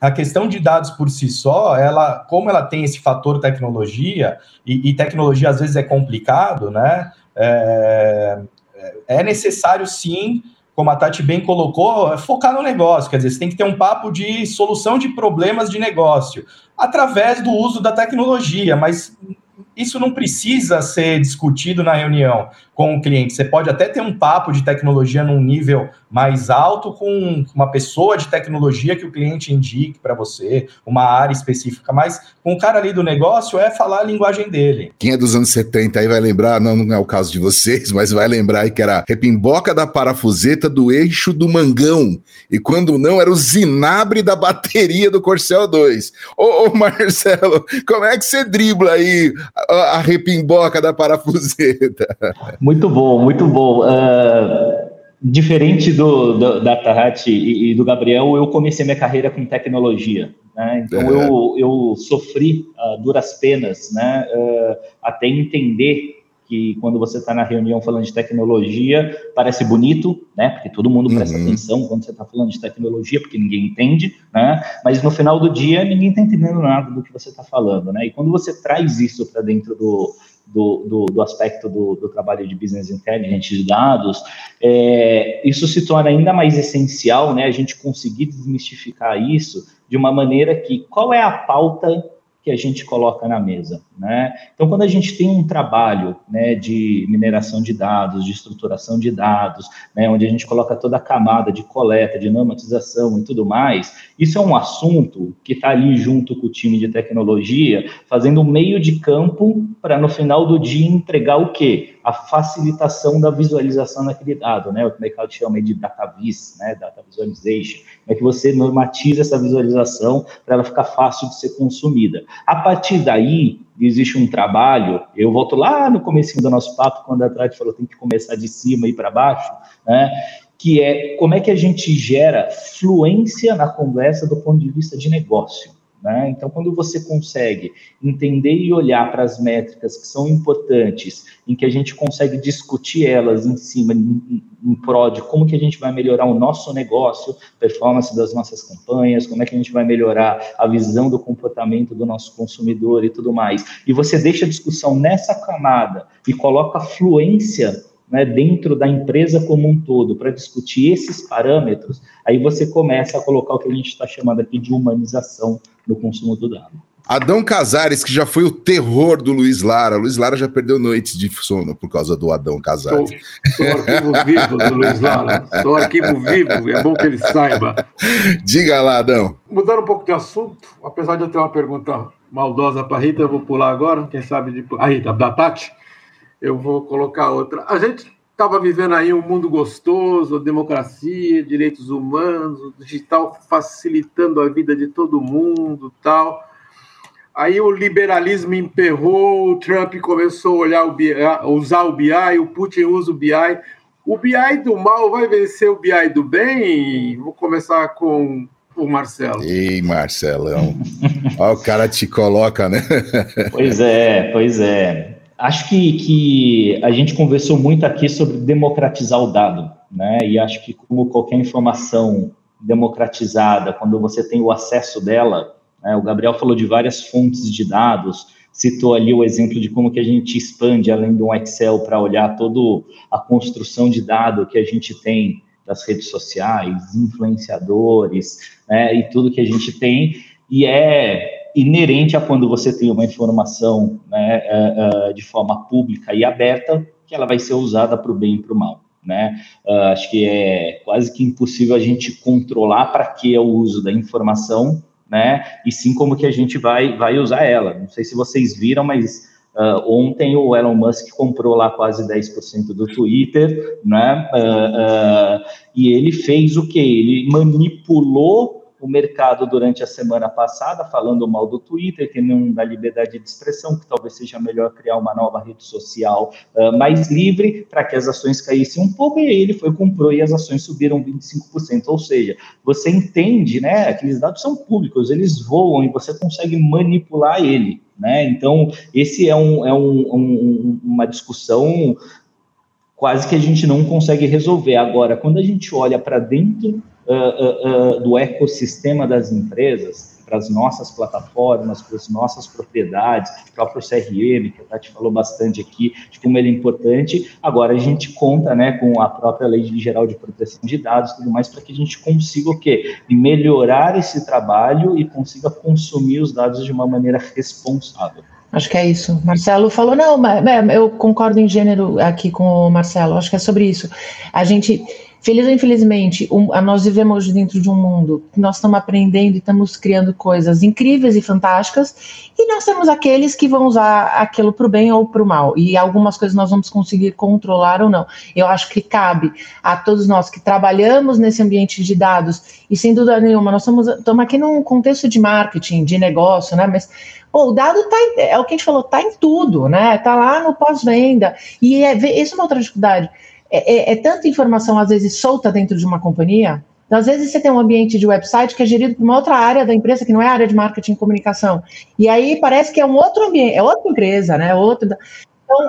a questão de dados por si só, ela, como ela tem esse fator tecnologia, e, e tecnologia às vezes é complicado, né? É, é necessário sim como a Tati bem colocou, é focar no negócio. Quer dizer, você tem que ter um papo de solução de problemas de negócio através do uso da tecnologia, mas isso não precisa ser discutido na reunião com o cliente. Você pode até ter um papo de tecnologia num nível mais alto com uma pessoa de tecnologia que o cliente indique para você, uma área específica, mas com o cara ali do negócio é falar a linguagem dele. Quem é dos anos 70 aí vai lembrar, não, não é o caso de vocês, mas vai lembrar aí que era repimboca da parafuseta do eixo do mangão. E quando não, era o zinabre da bateria do Corcel 2. Ô, ô Marcelo, como é que você dribla aí a repimboca da parafuseta. Muito bom, muito bom. Uh, diferente do, do da Tarati e, e, do Gabriel, eu comecei minha carreira com tecnologia. Né? Então é. eu, eu sofri uh, duras penas né? Uh, até entender que quando você está na reunião falando de tecnologia, parece bonito, né? Porque todo mundo presta uhum. atenção quando você está falando de tecnologia, porque ninguém entende, né? Mas no final do dia, ninguém está entendendo nada do que você está falando, né? E quando você traz isso para dentro do, do, do, do, aspecto do, do, trabalho de business intelligence de dados, é, isso se torna ainda mais essencial, né? A gente conseguir desmistificar isso de uma maneira que qual é a pauta que a gente coloca na mesa. Né? Então, quando a gente tem um trabalho né, de mineração de dados, de estruturação de dados, né, onde a gente coloca toda a camada de coleta, de normatização e tudo mais, isso é um assunto que está ali junto com o time de tecnologia, fazendo um meio de campo para, no final do dia, entregar o quê? A facilitação da visualização daquele dado, né? o que o mercado chama de data vis, né? data visualization, é que você normatiza essa visualização para ela ficar fácil de ser consumida. A partir daí, existe um trabalho, eu volto lá no começo do nosso papo, quando a Trade falou tem que começar de cima e para baixo, né? que é como é que a gente gera fluência na conversa do ponto de vista de negócio. Né? Então, quando você consegue entender e olhar para as métricas que são importantes, em que a gente consegue discutir elas em cima, em, em prol de como que a gente vai melhorar o nosso negócio, performance das nossas campanhas, como é que a gente vai melhorar a visão do comportamento do nosso consumidor e tudo mais, e você deixa a discussão nessa camada e coloca fluência né, dentro da empresa como um todo para discutir esses parâmetros, aí você começa a colocar o que a gente está chamando aqui de humanização no consumo do dado. Adão Casares, que já foi o terror do Luiz Lara. Luiz Lara já perdeu noites de sono por causa do Adão Casares. Sou, arquivo vivo do Luiz Lara. Sou arquivo vivo, é bom que ele saiba. Diga lá, Adão. Mudando um pouco de assunto, apesar de eu ter uma pergunta maldosa para a Rita, eu vou pular agora, quem sabe de... A Rita, da Tati, eu vou colocar outra. A gente estava vivendo aí um mundo gostoso, democracia, direitos humanos, o digital facilitando a vida de todo mundo, tal. Aí o liberalismo emperrou, o Trump começou a olhar o BI, usar o BI, o Putin usa o BI. O BI do mal vai vencer o BI do bem? Vou começar com o Marcelo. Ei, Marcelão. Olha o cara te coloca, né? pois é, pois é. Acho que, que a gente conversou muito aqui sobre democratizar o dado, né? E acho que como qualquer informação democratizada, quando você tem o acesso dela, né? o Gabriel falou de várias fontes de dados, citou ali o exemplo de como que a gente expande além de um Excel para olhar toda a construção de dado que a gente tem das redes sociais, influenciadores, né? E tudo que a gente tem e é inerente a quando você tem uma informação né, uh, uh, de forma pública e aberta, que ela vai ser usada para o bem e para o mal. Né? Uh, acho que é quase que impossível a gente controlar para que é o uso da informação, né? E sim como que a gente vai, vai usar ela. Não sei se vocês viram, mas uh, ontem o Elon Musk comprou lá quase 10% do Twitter, né? Uh, e ele fez o que? Ele manipulou o mercado durante a semana passada, falando mal do Twitter, que não dá liberdade de expressão, que talvez seja melhor criar uma nova rede social uh, mais livre para que as ações caíssem um pouco, e aí ele foi, comprou e as ações subiram 25%. Ou seja, você entende, né? Aqueles dados são públicos, eles voam e você consegue manipular ele. Né? Então, esse é, um, é um, um, uma discussão quase que a gente não consegue resolver. Agora, quando a gente olha para dentro uh, uh, do ecossistema das empresas, para as nossas plataformas, para as nossas propriedades, próprio CRM, que a Tati falou bastante aqui, de como ele é importante. Agora a gente conta né, com a própria Lei Geral de Proteção de Dados e tudo mais, para que a gente consiga o quê? Melhorar esse trabalho e consiga consumir os dados de uma maneira responsável. Acho que é isso. Marcelo falou, não, eu concordo em gênero aqui com o Marcelo, acho que é sobre isso. A gente Feliz ou infelizmente, um, nós vivemos dentro de um mundo que nós estamos aprendendo e estamos criando coisas incríveis e fantásticas, e nós temos aqueles que vão usar aquilo para o bem ou para o mal, e algumas coisas nós vamos conseguir controlar ou não. Eu acho que cabe a todos nós que trabalhamos nesse ambiente de dados, e sem dúvida nenhuma, nós estamos, estamos aqui num contexto de marketing, de negócio, né? Mas o dado tá é o que a gente falou, tá em tudo, né? Tá lá no pós-venda. E é, essa é uma outra dificuldade é, é, é tanta informação, às vezes, solta dentro de uma companhia. Então, às vezes, você tem um ambiente de website que é gerido por uma outra área da empresa, que não é a área de marketing e comunicação. E aí parece que é um outro ambiente, é outra empresa, né? Outro, então,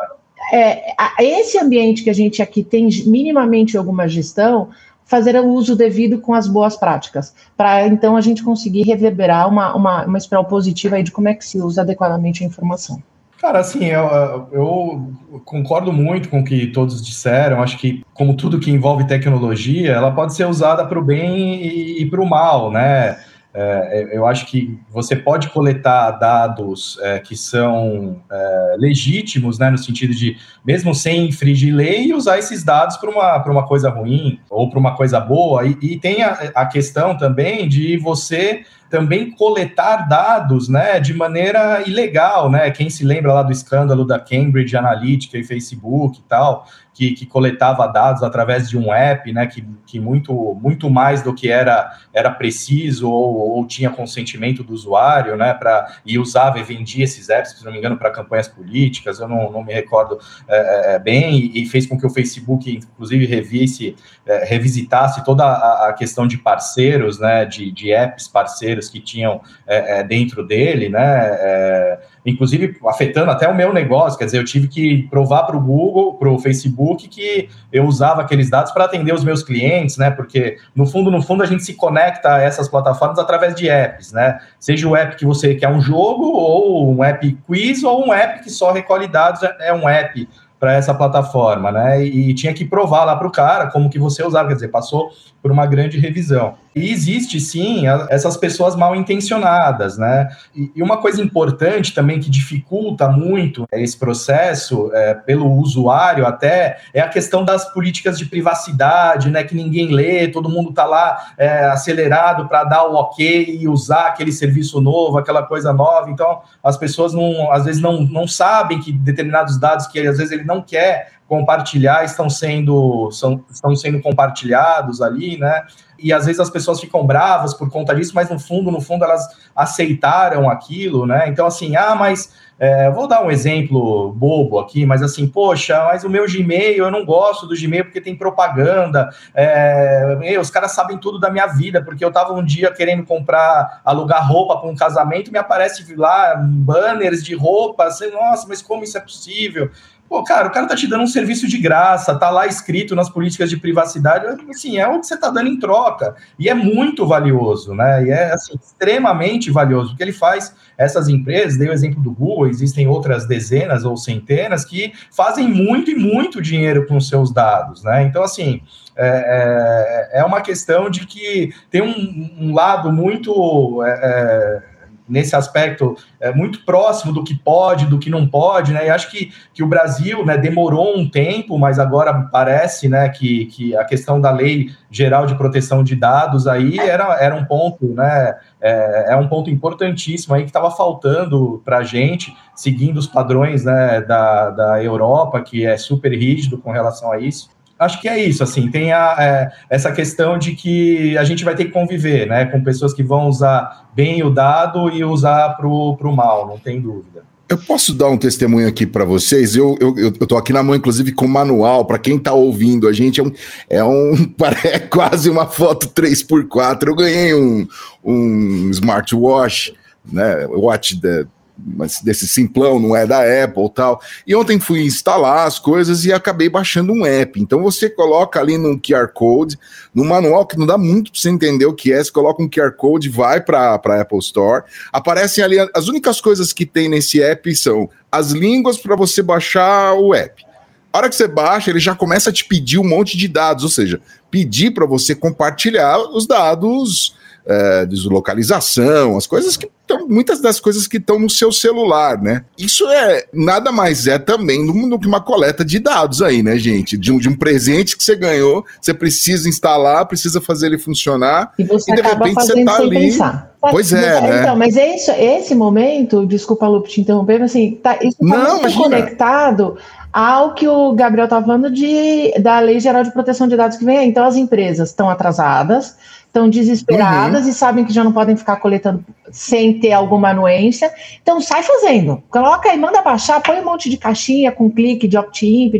é, esse ambiente que a gente aqui tem minimamente alguma gestão, fazer o uso devido com as boas práticas, para então a gente conseguir reverberar uma, uma, uma espiral positiva aí de como é que se usa adequadamente a informação. Cara, assim, eu, eu, concordo muito com o que todos disseram. Acho que, como tudo que envolve tecnologia, ela pode ser usada para o bem e, e para o mal, né? É, eu acho que você pode coletar dados é, que são é, legítimos, né, no sentido de, mesmo sem infringir lei, usar esses dados para uma, uma coisa ruim ou para uma coisa boa. E, e tem a, a questão também de você também coletar dados, né, de maneira ilegal, né? Quem se lembra lá do escândalo da Cambridge Analytica e Facebook e tal, que, que, coletava dados através de um app, né, que, que muito, muito mais do que era, era preciso ou, ou tinha consentimento do usuário, né, para e usava e vendia esses apps, se não me engano, para campanhas políticas, eu não, não me recordo é, é, é, bem, e, e, fez com que o Facebook, inclusive, revisse, é, revisitasse toda a, a, questão de parceiros, né, de, de apps parceiros que tinham é, é, dentro dele, né, inclusive afetando até o meu negócio, quer dizer, eu tive que provar para o Google, para o Facebook, que eu usava aqueles dados para atender os meus clientes, né? Porque no fundo, no fundo, a gente se conecta a essas plataformas através de apps, né? Seja o app que você quer um jogo, ou um app quiz, ou um app que só recolhe dados, é um app para essa plataforma, né? E tinha que provar lá para o cara como que você usava, quer dizer, passou por uma grande revisão. E existe sim essas pessoas mal intencionadas, né? E, uma coisa importante também que dificulta muito esse processo é, pelo usuário até é a questão das políticas de privacidade, né? Que ninguém lê, todo mundo está lá é, acelerado para dar o ok e usar aquele serviço novo, aquela coisa nova. Então as pessoas não, às vezes não, não sabem que determinados dados que às vezes ele não quer compartilhar estão sendo, são, estão sendo compartilhados ali, né? E às vezes as pessoas ficam bravas por conta disso, mas no fundo, no fundo, elas aceitaram aquilo, né? Então, assim, ah, mas é, vou dar um exemplo bobo aqui, mas assim, poxa, mas o meu Gmail, eu não gosto do Gmail porque tem propaganda. É, meu, os caras sabem tudo da minha vida, porque eu tava um dia querendo comprar, alugar roupa para um casamento, me aparece lá banners de roupa, assim, nossa, mas como isso é possível? Pô, cara, o cara tá te dando um serviço de graça, tá lá escrito nas políticas de privacidade, assim, é o que você tá dando em troca. E é muito valioso, né? E é, assim, extremamente valioso, porque ele faz essas empresas, dei o exemplo do Google, existem outras dezenas ou centenas que fazem muito e muito dinheiro com seus dados, né? Então, assim, é, é, é uma questão de que tem um, um lado muito... É, é nesse aspecto é, muito próximo do que pode, do que não pode, né? E acho que, que o Brasil né, demorou um tempo, mas agora parece né, que, que a questão da lei geral de proteção de dados aí era, era um ponto, né? É, é um ponto importantíssimo aí que estava faltando para a gente, seguindo os padrões né, da, da Europa, que é super rígido com relação a isso acho que é isso, assim, tem a, é, essa questão de que a gente vai ter que conviver, né, com pessoas que vão usar bem o dado e usar para o mal, não tem dúvida. Eu posso dar um testemunho aqui para vocês. Eu, eu, eu tô aqui na mão, inclusive, com manual. Para quem está ouvindo, a gente é um. É um é quase uma foto 3x4. Eu ganhei um, um smartwatch, né? Watch da, mas desse simplão, não é da Apple tal. E ontem fui instalar as coisas e acabei baixando um app. Então você coloca ali no QR Code, no manual, que não dá muito para você entender o que é, você coloca um QR Code, vai para a Apple Store, aparecem ali, as únicas coisas que tem nesse app são as línguas para você baixar o app. A hora que você baixa, ele já começa a te pedir um monte de dados, ou seja, pedir para você compartilhar os dados é, deslocalização, as coisas que estão, muitas das coisas que estão no seu celular, né? Isso é nada mais é também do que uma coleta de dados aí, né, gente? De um, de um presente que você ganhou, você precisa instalar, precisa fazer ele funcionar, e, você e de repente você tá sem ali. pensar. Pois é, né? Então, mas esse, esse momento, desculpa, Lupe, te interromper, mas assim, tá, isso está Não, muito conectado ao que o Gabriel está falando de, da Lei Geral de Proteção de Dados que vem aí. Então, as empresas estão atrasadas, estão desesperadas Uhum. e sabem que já não podem ficar coletando sem ter alguma anuência. Então, sai fazendo. Coloca aí, manda baixar, põe um monte de caixinha com clique de opt-in,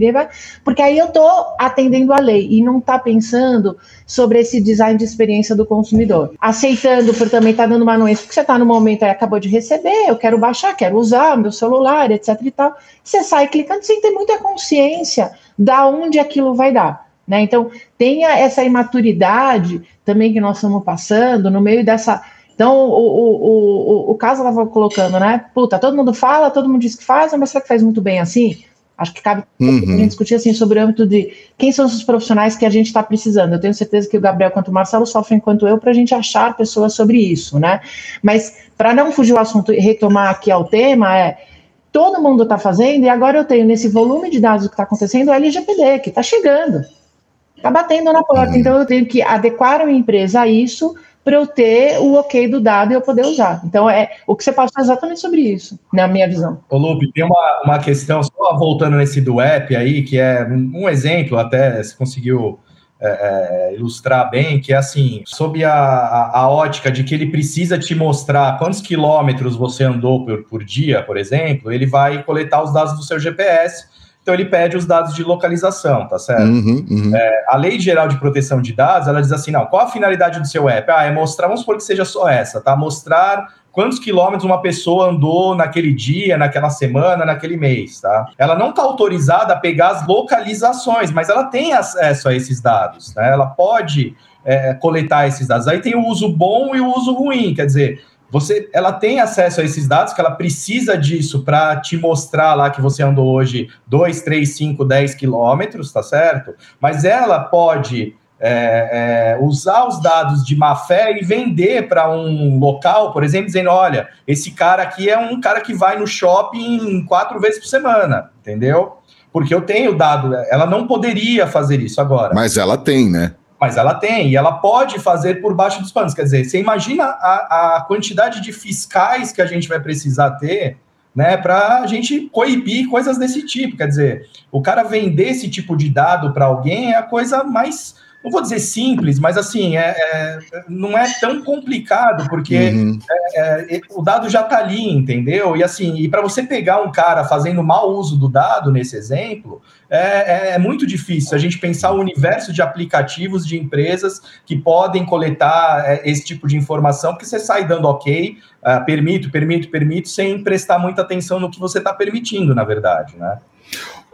porque aí eu estou atendendo a lei e não está pensando sobre esse design de experiência do consumidor. Aceitando por também estar dando uma anuência, porque você está no momento aí, acabou de receber, eu quero baixar, quero usar meu celular, etc e tal. Você sai clicando sem ter muita consciência da onde aquilo vai dar. Né? Então, tenha essa imaturidade também que nós estamos passando no meio dessa. Então, o, o, o, o caso ela estava colocando, né? Puta, todo mundo fala, todo mundo diz que faz, mas será que faz muito bem assim? Acho que cabe Uhum. a gente discutir assim sobre o âmbito de quem são os profissionais que a gente está precisando. Eu tenho certeza que o Gabriel quanto o Marcelo sofrem quanto eu para a gente achar pessoas sobre isso, né? Mas para não fugir o assunto e retomar aqui ao tema, é todo mundo está fazendo e agora eu tenho nesse volume de dados que está acontecendo o LGPD que está chegando, está batendo na porta. Uhum. Então eu tenho que adequar a minha empresa a isso para eu ter o ok do dado e eu poder usar. Então é o que você passou é exatamente sobre isso, na minha visão. Ô, Lupe, tem uma, uma questão, só voltando nesse do app aí, que é um, um exemplo, até se conseguiu é, é, ilustrar bem, que é assim, sob a, a, a ótica de que ele precisa te mostrar quantos quilômetros você andou por, por dia, por exemplo, ele vai coletar os dados do seu GPS, então ele pede os dados de localização, tá certo? Uhum, uhum. a Lei Geral de Proteção de Dados, ela diz assim, não, qual a finalidade do seu app? Ah, é mostrar, vamos supor que seja só essa, tá? Mostrar quantos quilômetros uma pessoa andou naquele dia, naquela semana, naquele mês, tá? Ela não está autorizada a pegar as localizações, mas ela tem acesso a esses dados, né? Ela pode é, coletar esses dados. Aí tem o uso bom e o uso ruim, quer dizer, você, ela tem acesso a esses dados, que ela precisa disso para te mostrar lá que você andou hoje 2, 3, 5, 10 quilômetros, tá certo? Mas ela pode é, é, usar os dados de má fé e vender para um local, por exemplo, dizendo: olha, esse cara aqui é um cara que vai no shopping quatro vezes por semana, entendeu? Porque eu tenho dado, ela não poderia fazer isso agora. Mas ela tem, né? Mas ela tem, e ela pode fazer por baixo dos panos. Quer dizer, você imagina a, a quantidade de fiscais que a gente vai precisar ter, né, para a gente coibir coisas desse tipo. Quer dizer, o cara vender esse tipo de dado para alguém é a coisa mais, não vou dizer simples, mas assim, é, é não é tão complicado, porque Uhum. é, é, o dado já está ali, entendeu? E assim, e para você pegar um cara fazendo mau uso do dado, nesse exemplo, é, é- é muito difícil a gente pensar o universo de aplicativos de empresas que podem coletar é, esse tipo de informação, porque você sai dando ok, ah, permito, permito, permito, sem prestar muita atenção no que você está permitindo, na verdade, né?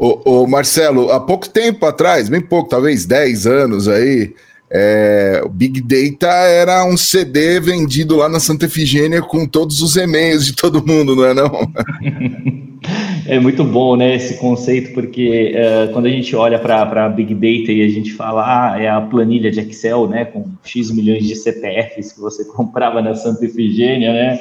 Ô, Marcelo, há pouco tempo atrás, bem pouco, talvez 10 anos aí, é, o Big Data era um CD vendido lá na Santa Efigênia com todos os e-mails de todo mundo, não é não? É muito bom, né, esse conceito, porque eh, quando a gente olha para Big Data e a gente fala, ah, é a planilha de Excel, né, com X milhões de CPFs que você comprava na Santa Efigênia, né,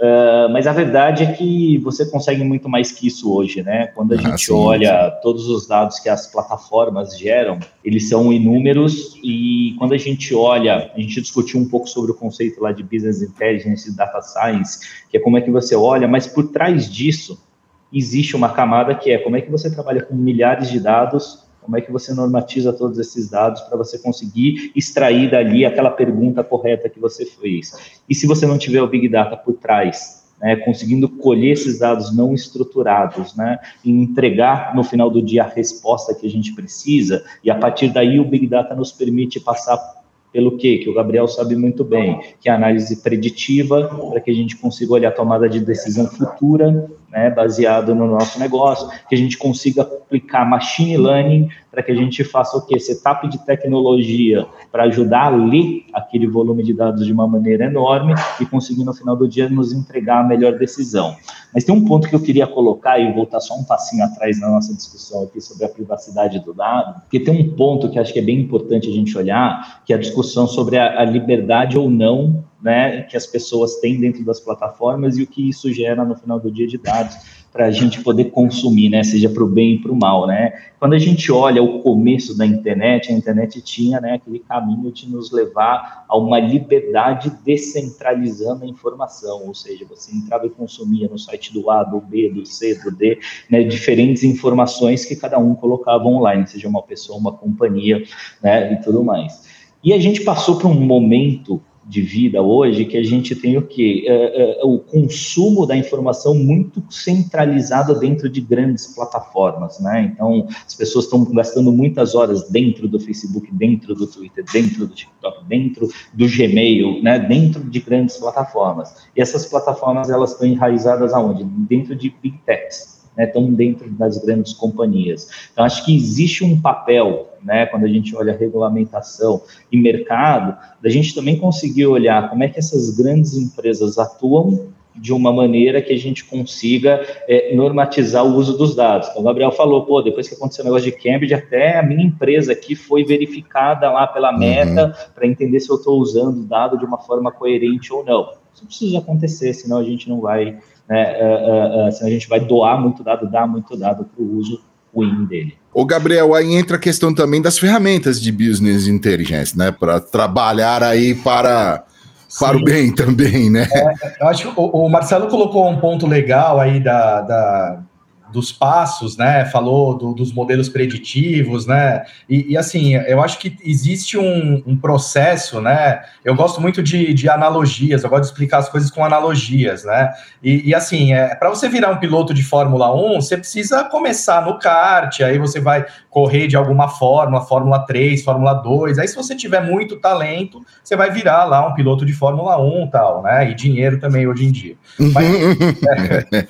Ah, mas a verdade é que você consegue muito mais que isso hoje, né, quando a Ah, gente sim, olha todos os dados que as plataformas geram, eles são inúmeros e quando a gente olha, a gente discutiu um pouco sobre o conceito lá de Business Intelligence e Data Science, que é como é que você olha, mas por trás disso, existe uma camada que é como é que você trabalha com milhares de dados, como é que você normatiza todos esses dados para você conseguir extrair dali aquela pergunta correta que você fez. E se você não tiver o Big Data por trás, né, conseguindo colher esses dados não estruturados, né, e entregar no final do dia a resposta que a gente precisa, e a partir daí o Big Data nos permite passar pelo quê? Que o Gabriel sabe muito bem, que é a análise preditiva, para que a gente consiga olhar a tomada de decisão futura, né, baseado no nosso negócio, que a gente consiga aplicar machine learning para que a gente faça o quê? Setup de tecnologia para ajudar a ler aquele volume de dados de uma maneira enorme e conseguir no final do dia nos entregar a melhor decisão. Mas tem um ponto que eu queria colocar e voltar só um passinho atrás na nossa discussão aqui sobre a privacidade do dado, porque tem um ponto que acho que é bem importante a gente olhar, que é a discussão sobre a, a liberdade ou não né, que as pessoas têm dentro das plataformas e o que isso gera no final do dia de dados para a gente poder consumir, né, seja para o bem e para o mal, né. Quando a gente olha o começo da internet, a internet tinha, né, aquele caminho de nos levar a uma liberdade descentralizando a informação, ou seja, você entrava e consumia no site do A, do B, do C, do D, né, diferentes informações que cada um colocava online, seja uma pessoa, uma companhia, né, e tudo mais. E a gente passou por um momento de vida hoje que a gente tem o que é, é, o consumo da informação muito centralizado dentro de grandes plataformas, né? Então as pessoas estão gastando muitas horas dentro do Facebook, dentro do Twitter, dentro do TikTok, dentro do Gmail, né? Dentro de grandes plataformas. E essas plataformas elas estão enraizadas aonde? Dentro de big techs né, estão dentro das grandes companhias. Então, acho que existe um papel, né, quando a gente olha regulamentação e mercado, da gente também conseguir olhar como é que essas grandes empresas atuam de uma maneira que a gente consiga é, normatizar o uso dos dados. Então, o Gabriel falou, pô, depois que aconteceu o negócio de Cambridge, até a minha empresa aqui foi verificada lá pela uhum. meta uhum. para entender se eu estou usando o dado de uma forma coerente ou não. Isso precisa acontecer, senão a gente não vai né, uh, uh, senão a gente vai doar muito dado, dar muito dado para o uso ruim dele. O Gabriel, aí entra a questão também das ferramentas de business intelligence, né, para trabalhar aí para para o bem também, né? É, eu acho que o, o, Marcelo colocou um ponto legal aí da, da dos passos, né? Falou do, dos modelos preditivos, né? E, e, assim, eu acho que existe um, um processo, né? Eu gosto muito de, de, analogias, eu gosto de explicar as coisas com analogias, né? E, e assim, é, para você virar um piloto de Fórmula 1, você precisa começar no kart, aí você vai correr de alguma forma, Fórmula 3, Fórmula 2. Aí, se você tiver muito talento, você vai virar lá um piloto de Fórmula 1 tal, né? E dinheiro também hoje em dia. Mas,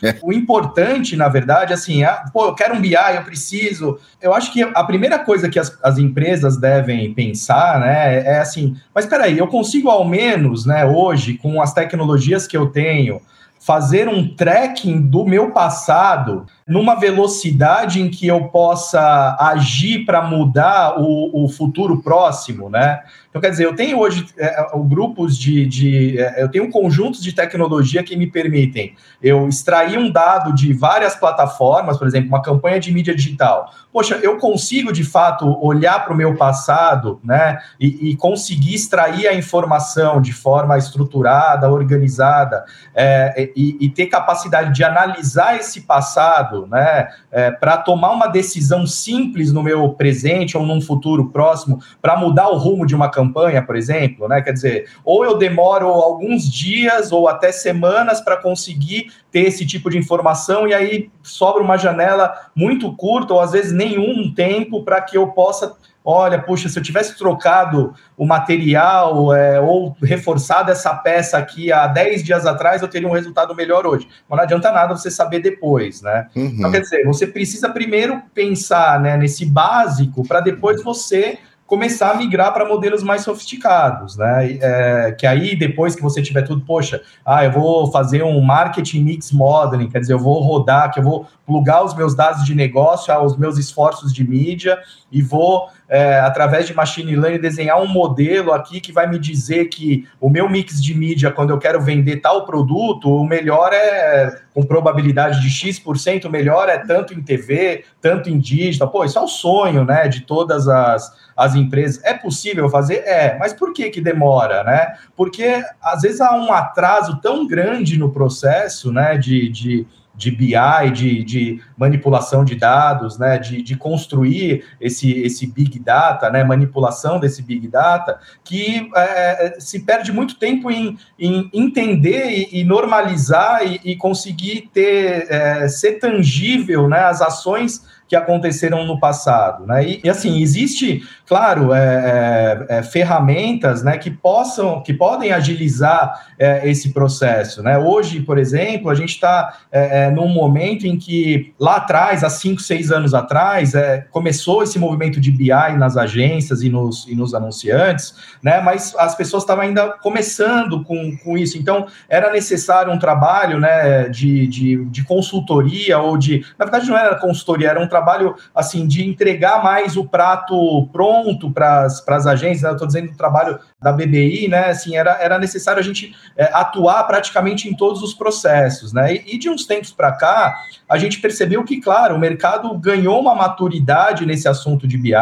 é, o importante, na verdade, assim, ah, pô, eu quero um BI, eu preciso. Eu acho que a primeira coisa que as, as empresas devem pensar, né, é assim, mas peraí, eu consigo ao menos, né, hoje, com as tecnologias que eu tenho, fazer um tracking do meu passado numa velocidade em que eu possa agir para mudar o, o, futuro próximo, né? Então, quer dizer, eu tenho hoje é, grupos de, de é, eu tenho conjuntos de tecnologia que me permitem eu extrair um dado de várias plataformas, por exemplo, uma campanha de mídia digital. Poxa, eu consigo de fato olhar para o meu passado, né? E, e, conseguir extrair a informação de forma estruturada, organizada, é, e, e ter capacidade de analisar esse passado né, é, para tomar uma decisão simples no meu presente ou num futuro próximo, para mudar o rumo de uma campanha, por exemplo, né? Quer dizer, ou eu demoro alguns dias ou até semanas para conseguir ter esse tipo de informação e aí sobra uma janela muito curta ou às vezes nenhum tempo para que eu possa olha, puxa, se eu tivesse trocado o material é, ou reforçado essa peça aqui há 10 dias atrás, eu teria um resultado melhor hoje. Mas não adianta nada você saber depois, né? Uhum. Então, quer dizer, você precisa primeiro pensar né, nesse básico para depois você começar a migrar para modelos mais sofisticados, né? É, que aí, depois que você tiver tudo, poxa, ah, eu vou fazer um marketing mix modeling, quer dizer, eu vou rodar, que eu vou plugar os meus dados de negócio aos meus esforços de mídia e vou, é, através de machine learning, desenhar um modelo aqui que vai me dizer que o meu mix de mídia, quando eu quero vender tal produto, o melhor é, com probabilidade de X%, o melhor é tanto em TV, tanto em digital. Pô, isso é o sonho, né, de todas as as empresas. É possível fazer? É, mas por que que demora, né? Porque às vezes há um atraso tão grande no processo, né, de, de de BI, de, de, manipulação de dados, né, de, de, construir esse, esse Big Data, né, manipulação desse Big Data, que é, se perde muito tempo em, em entender e, e normalizar e, e, conseguir ter, é, ser tangível né, as ações que aconteceram no passado, né? E, e assim, existe, claro, é, é, é, ferramentas, né, que possam, que podem agilizar é, esse processo, né? Hoje, por exemplo, a gente está é, é, num momento em que lá atrás, há cinco, seis anos atrás, começou esse movimento de BI nas agências e nos, e nos anunciantes, né? Mas as pessoas estavam ainda começando com, com isso, então era necessário um trabalho, né, de, de, de consultoria ou de, na verdade, não era consultoria, era um trabalho assim de entregar mais o prato pronto para as agências. Né? Eu estou dizendo o trabalho da BBI, né? Assim, era, era necessário a gente é, atuar praticamente em todos os processos, né? E, e de uns tempos para cá, a gente percebeu que, claro, o mercado ganhou uma maturidade nesse assunto de BI.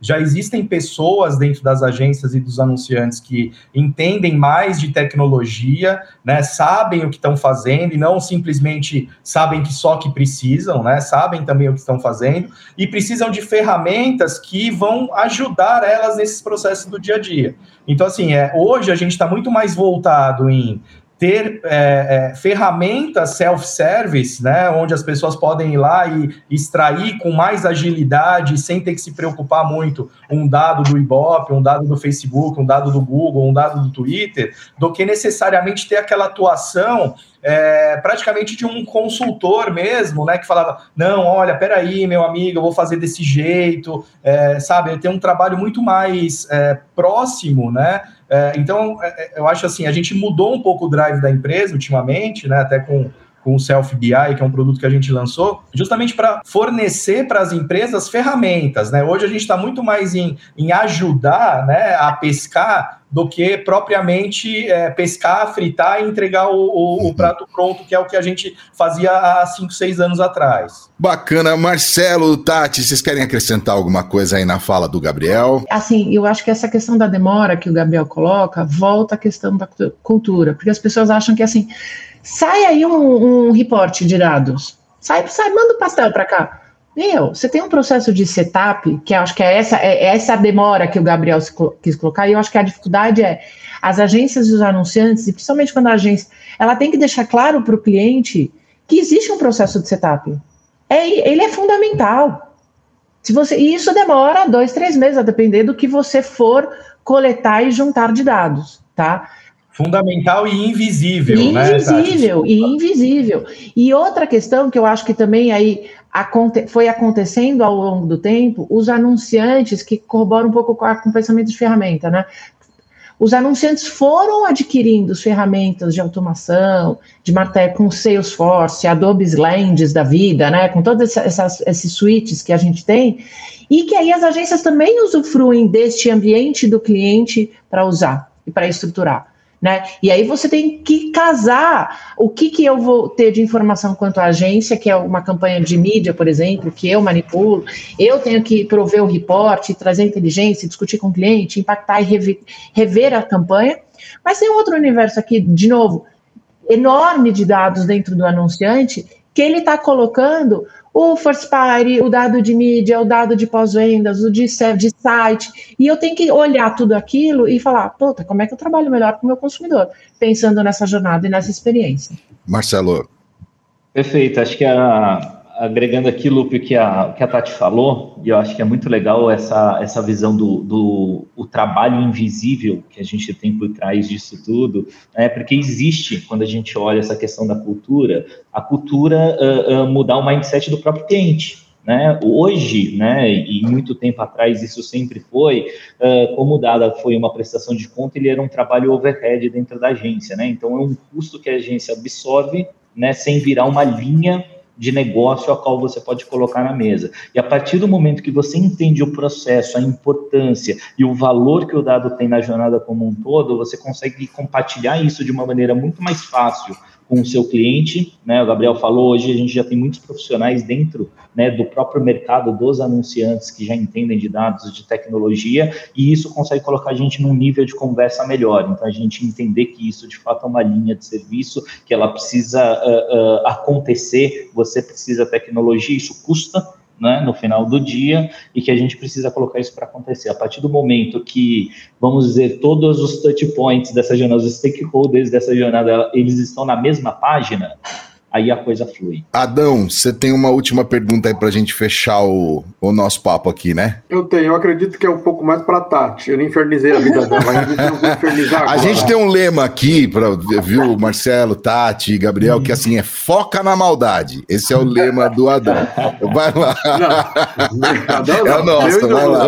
Já existem pessoas dentro das agências e dos anunciantes que entendem mais de tecnologia, né? Sabem o que estão fazendo e não simplesmente sabem que só que precisam, né? Sabem também o que estão fazendo e precisam de ferramentas que vão ajudar elas nesses processos do dia a dia. Então, assim, é, hoje a gente está muito mais voltado em ter é, é, ferramentas self-service, né, onde as pessoas podem ir lá e extrair com mais agilidade, sem ter que se preocupar muito um dado do Ibope, um dado do Facebook, um dado do Google, um dado do Twitter, do que necessariamente ter aquela atuação é, praticamente de um consultor mesmo, né, que falava, não, olha, peraí, meu amigo, eu vou fazer desse jeito, é, sabe, tem um trabalho muito mais é, próximo, né, então, é, é, eu acho assim, a gente mudou um pouco o drive da empresa ultimamente, né? Até com com o Self BI, que é um produto que a gente lançou, justamente para fornecer para as empresas ferramentas. Né? Hoje a gente está muito mais em, em ajudar né, a pescar do que propriamente é, pescar, fritar e entregar o, o, o, prato pronto, que é o que a gente fazia há 5, 6 anos atrás. Bacana. Marcelo, Tati, vocês querem acrescentar alguma coisa aí na fala do Gabriel? Assim, eu acho que essa questão da demora que o Gabriel coloca volta à questão da cultura, porque as pessoas acham que assim, sai aí um, um reporte de dados, sai, sai manda o pastel para cá. Meu, você tem um processo de setup, que eu acho que é essa, é, é essa demora que o Gabriel quis colocar, e eu acho que a dificuldade é as agências e os anunciantes, e principalmente quando a agência, ela tem que deixar claro para o cliente que existe um processo de setup. É, ele é fundamental. Se você, e isso demora dois, três meses, a depender do que você for coletar e juntar de dados, tá? Fundamental e invisível, e né? Invisível, e invisível. E outra questão que eu acho que também aí aconte foi acontecendo ao longo do tempo, os anunciantes, que corroboram um pouco com, a, com o pensamento de ferramenta, né? Os anunciantes foram adquirindo as ferramentas de automação, de matéria com Salesforce, Adobe Lens da vida, né? Com todos essas, esses suítes que a gente tem, e que aí as agências também usufruem deste ambiente do cliente para usar e para estruturar. Né? E aí você tem que casar o que, que eu vou ter de informação quanto à agência, que é uma campanha de mídia, por exemplo, que eu manipulo, eu tenho que prover o reporte, trazer inteligência, discutir com o cliente, impactar e rever, rever a campanha. Mas tem outro universo aqui, de novo, enorme de dados dentro do anunciante, que ele está colocando o first party, o dado de mídia, o dado de pós-vendas, o de, de site, e eu tenho que olhar tudo aquilo e falar, puta, como é que eu trabalho melhor com o meu consumidor, pensando nessa jornada e nessa experiência. Marcelo. Perfeito, acho que a, agregando aqui, Lupe, que a, que a Tati falou, e eu acho que é muito legal essa, essa visão do, do o trabalho invisível que a gente tem por trás disso tudo, né? porque existe, quando a gente olha essa questão da cultura, a cultura uh, uh, mudar o mindset do próprio cliente. Né? Hoje, né, e muito tempo atrás isso sempre foi, uh, como dada foi uma prestação de conta, ele era um trabalho overhead dentro da agência, né? Então é um custo que a agência absorve, né, sem virar uma linha de negócio a qual você pode colocar na mesa. E a partir do momento que você entende o processo, a importância e o valor que o dado tem na jornada como um todo, você consegue compartilhar isso de uma maneira muito mais fácil com o seu cliente, né? O Gabriel falou, hoje a gente já tem muitos profissionais dentro, né, do próprio mercado dos anunciantes que já entendem de dados, de tecnologia, e isso consegue colocar a gente num nível de conversa melhor. Então a gente entender que isso de fato é uma linha de serviço, que ela precisa uh, uh, acontecer, você precisa tecnologia, isso custa, né, no final do dia e que a gente precisa colocar isso para acontecer. A partir do momento que, vamos dizer, todos os touch points dessa jornada, os stakeholders dessa jornada, eles estão na mesma página, aí a coisa flui. Adão, você tem uma última pergunta aí para a gente fechar o, o nosso papo aqui, né? Eu tenho, eu acredito que é um pouco mais para Tati. Eu não infernizei a vida dela, agora. A gente tem um lema aqui, pra, viu, Marcelo, Tati, Gabriel, que assim é foca na maldade. Esse é o lema do Adão. Vai lá. Não, Adão, não. É o nosso, vai lá.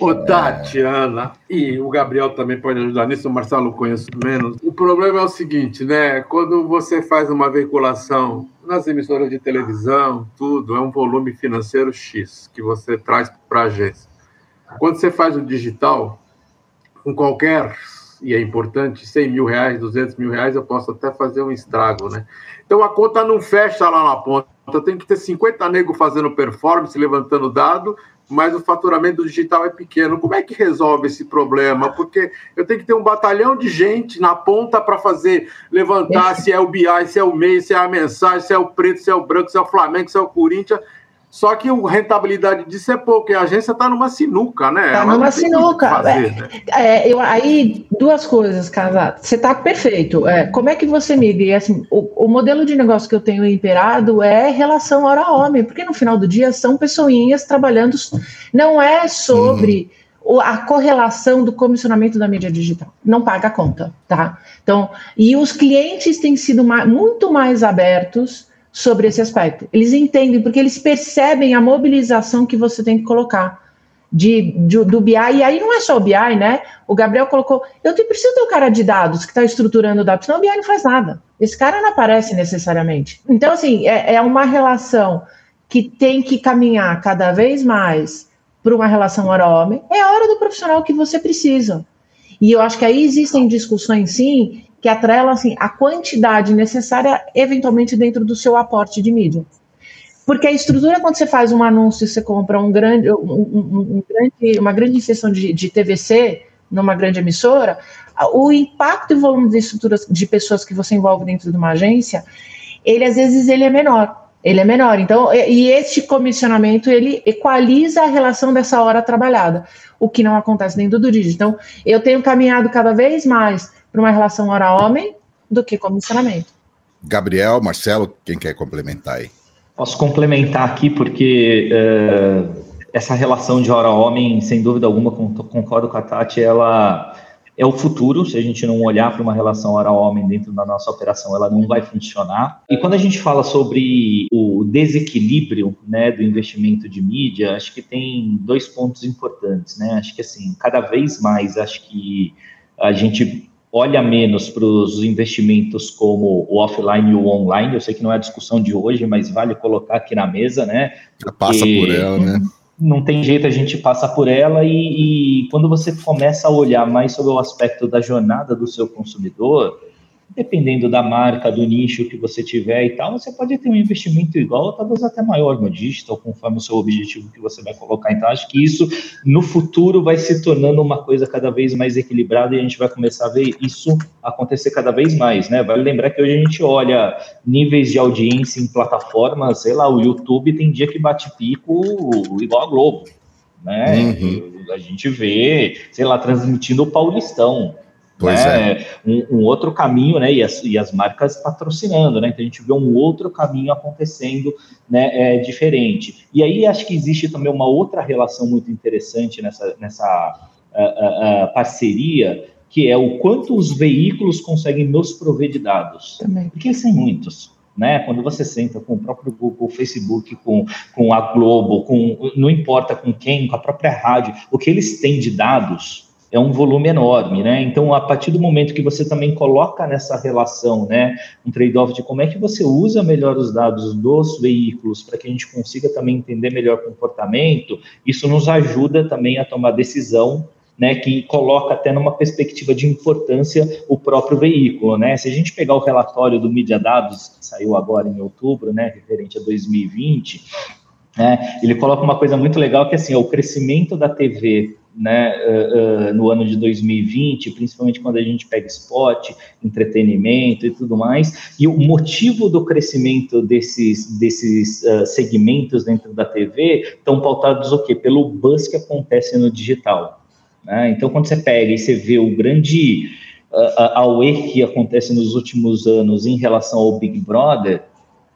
Ô, Tatiana, e o Gabriel também pode ajudar nisso, o Marcelo conheço menos. O problema é o seguinte, né? Quando você faz uma veiculação nas emissoras de televisão, tudo, é um volume financeiro X que você traz para a agência. Quando você faz o digital, com qualquer, e é importante, 100 mil reais, 200 mil reais, eu posso até fazer um estrago, né? Então a conta não fecha lá na ponta. Eu tenho que ter 50 negros fazendo performance, levantando dado, mas o faturamento digital é pequeno. Como é que resolve esse problema? Porque eu tenho que ter um batalhão de gente na ponta para fazer levantar se é o BI, se é o MEI, se é a mensagem, se é o preto, se é o branco, se é o Flamengo, se é o Corinthians. Só que a rentabilidade disso é pouco, e a agência está numa sinuca, né? Está numa sinuca. Fazer, é, né? é, eu, aí, duas coisas, Casa. Você está perfeito. É, como é que você mide? Assim, o, o, modelo de negócio que eu tenho imperado é relação hora-homem, porque no final do dia são pessoinhas trabalhando. Não é sobre. Uhum. a correlação do comissionamento da mídia digital. Não paga a conta, tá? Então, e os clientes têm sido mais, muito mais abertos sobre esse aspecto. Eles entendem, porque eles percebem a mobilização que você tem que colocar de, de, do BI, e aí não é só o BI, né? O Gabriel colocou, eu tenho, preciso ter um cara de dados que está estruturando dados, senão o BI não faz nada. Esse cara não aparece necessariamente. Então, assim, é, é uma relação que tem que caminhar cada vez mais para uma relação hora-homem. É a hora do profissional que você precisa. E eu acho que aí existem discussões, sim, que atrela assim, a quantidade necessária, eventualmente, dentro do seu aporte de mídia. Porque a estrutura, quando você faz um anúncio e você compra um grande, um, um, um grande, uma grande inserção de, de TVC numa grande emissora, o impacto e volume de estruturas de pessoas que você envolve dentro de uma agência, ele às vezes ele é menor. Ele é menor. Então, e este comissionamento ele equaliza a relação dessa hora trabalhada, o que não acontece dentro do digital. Então, eu tenho caminhado cada vez mais para uma relação hora-homem do que comissionamento. Gabriel, Marcelo, quem quer complementar aí? Posso complementar aqui, porque uh, essa relação de hora-homem, sem dúvida alguma, concordo com a Tati, ela é o futuro. Se a gente não olhar para uma relação hora-homem dentro da nossa operação, ela não vai funcionar. E quando a gente fala sobre o desequilíbrio né, do investimento de mídia, acho que tem dois pontos importantes. Né? Acho que, assim, cada vez mais, acho que a gente olha menos para os investimentos como o offline e o online. Eu sei que não é a discussão de hoje, mas vale colocar aqui na mesa, né? Passa por ela, né? Não tem jeito, a gente passa por ela e, e quando você começa a olhar mais sobre o aspecto da jornada do seu consumidor, dependendo da marca, do nicho que você tiver e tal, você pode ter um investimento igual, ou talvez até maior no digital, conforme o seu objetivo que você vai colocar. Então, acho que isso no futuro vai se tornando uma coisa cada vez mais equilibrada e a gente vai começar a ver isso acontecer cada vez mais, né? Vale lembrar que hoje a gente olha níveis de audiência em plataformas, sei lá, o YouTube tem dia que bate pico igual a Globo, né? Uhum. A gente vê, sei lá, transmitindo o Paulistão. Pois né? é. Um, um, outro caminho, né? E as, e as marcas patrocinando, né? Então a gente vê um outro caminho acontecendo, né? É, diferente. E aí acho que existe também uma outra relação muito interessante nessa, nessa uh, uh, uh, parceria, que é o quanto os veículos conseguem nos prover de dados. Também. Porque são muitos. Né? Quando você senta com o próprio Google, o Facebook, com, com a Globo, com não importa com quem, com a própria rádio, o que eles têm de dados, é um volume enorme, né? Então, a partir do momento que você também coloca nessa relação, né, um trade-off de como é que você usa melhor os dados dos veículos para que a gente consiga também entender melhor comportamento, isso nos ajuda também a tomar decisão né, que coloca até numa perspectiva de importância o próprio veículo, né? Se a gente pegar o relatório do Media Dados, que saiu agora em outubro, né, referente a 2020, né, ele coloca uma coisa muito legal que assim, é o crescimento da TV né, uh, uh, no ano de 2020, principalmente quando a gente pega esporte, entretenimento e tudo mais, e o motivo do crescimento desses, desses uh, segmentos dentro da TV estão pautados o quê? Pelo buzz que acontece no digital. Né? Então, quando você pega e você vê o grande a UE que acontece nos últimos anos em relação ao Big Brother,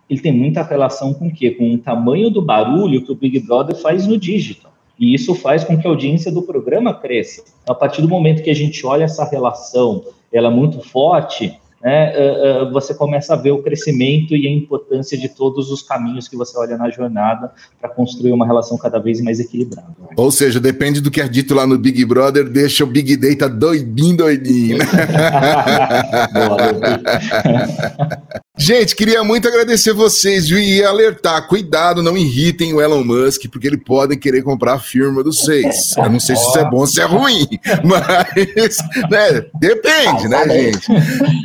ele tem muita relação com o quê? Com o tamanho do barulho que o Big Brother faz no digital. E isso faz com que a audiência do programa cresça. A partir do momento que a gente olha essa relação, ela é muito forte, né, uh, uh, você começa a ver o crescimento e a importância de todos os caminhos que você olha na jornada para construir uma relação cada vez mais equilibrada. Ou seja, depende do que é dito lá no Big Brother, deixa o Big Data doidinho, doidinho. Né? Gente, queria muito agradecer vocês viu? e alertar, cuidado, não irritem o Elon Musk, porque ele podem querer comprar a firma dos seis. Eu não sei se isso é bom ou se é ruim, mas né, depende, né, gente?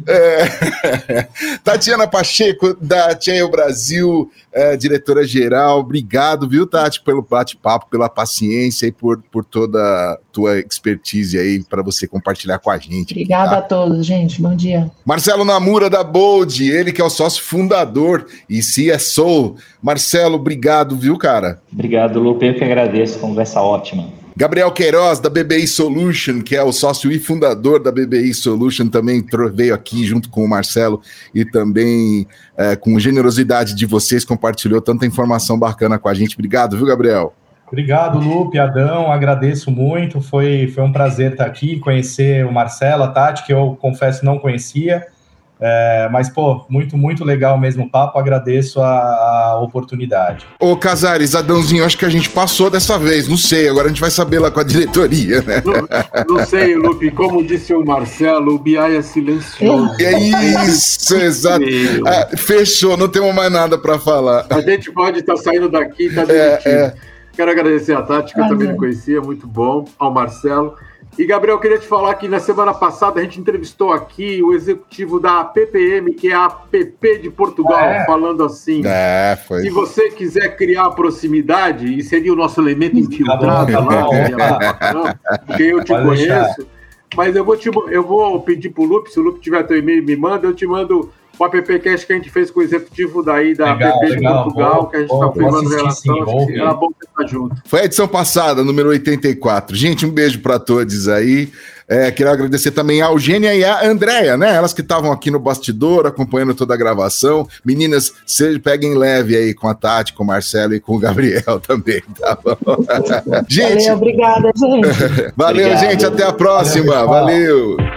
É... Tatiana Pacheco, da Tchê Brasil, é, diretora-geral, obrigado, viu, Tati, pelo bate-papo, pela paciência e por, por toda a tua expertise aí para você compartilhar com a gente. Obrigada tá? a todos, gente. Bom dia. Marcelo Namura, da Bold, ele que é o sócio fundador e CSO. Marcelo, obrigado, viu, cara? Obrigado, Lupe. Eu que agradeço. Conversa ótima. Gabriel Queiroz, da BBI Solution, que é o sócio e fundador da BBI Solution, também veio aqui junto com o Marcelo e também é, com generosidade de vocês compartilhou tanta informação bacana com a gente. Obrigado, viu, Gabriel? Obrigado, Lupe, Adão, agradeço muito. Foi, foi um prazer estar aqui, conhecer o Marcelo, a Tati, que eu confesso não conhecia. É, mas, pô, muito, muito legal mesmo o papo, agradeço a, a, oportunidade. Ô, Casares, Adãozinho, acho que a gente passou dessa vez, não sei, agora a gente vai saber lá com a diretoria, né? Não, não sei, Lupe, como disse o Marcelo, o BI é silencioso. É isso, exato. Ah, fechou, não temos mais nada para falar. A gente pode estar tá saindo daqui e tá é, é. Quero agradecer a Tati, que eu também não conhecia, muito bom, ao Marcelo. E, Gabriel, eu queria te falar que na semana passada a gente entrevistou aqui o executivo da PPM, que é a PP de Portugal, é. falando assim. É, foi. Se você quiser criar proximidade, e seria o nosso elemento infiltrado tá lá, porque eu te Pode conheço. Deixar. Mas eu vou, te, eu vou pedir pro Lupe, se o Lupe tiver teu e-mail, me manda, eu te mando o appcast que a gente fez com o executivo daí da legal, PP de legal, Portugal, bom, que a gente está firmando relação. Sim, era bom estar junto. Foi a edição passada, número 84. Gente, um beijo para todos aí. É, quero agradecer também a Eugênia e a Andréia, né? Elas que estavam aqui no bastidor, acompanhando toda a gravação. Meninas, se peguem leve aí com a Tati, com o Marcelo e com o Gabriel também, tá bom? gente. Valeu, obrigada, gente. Valeu, Obrigado. gente. Até a próxima. Valeu. Valeu.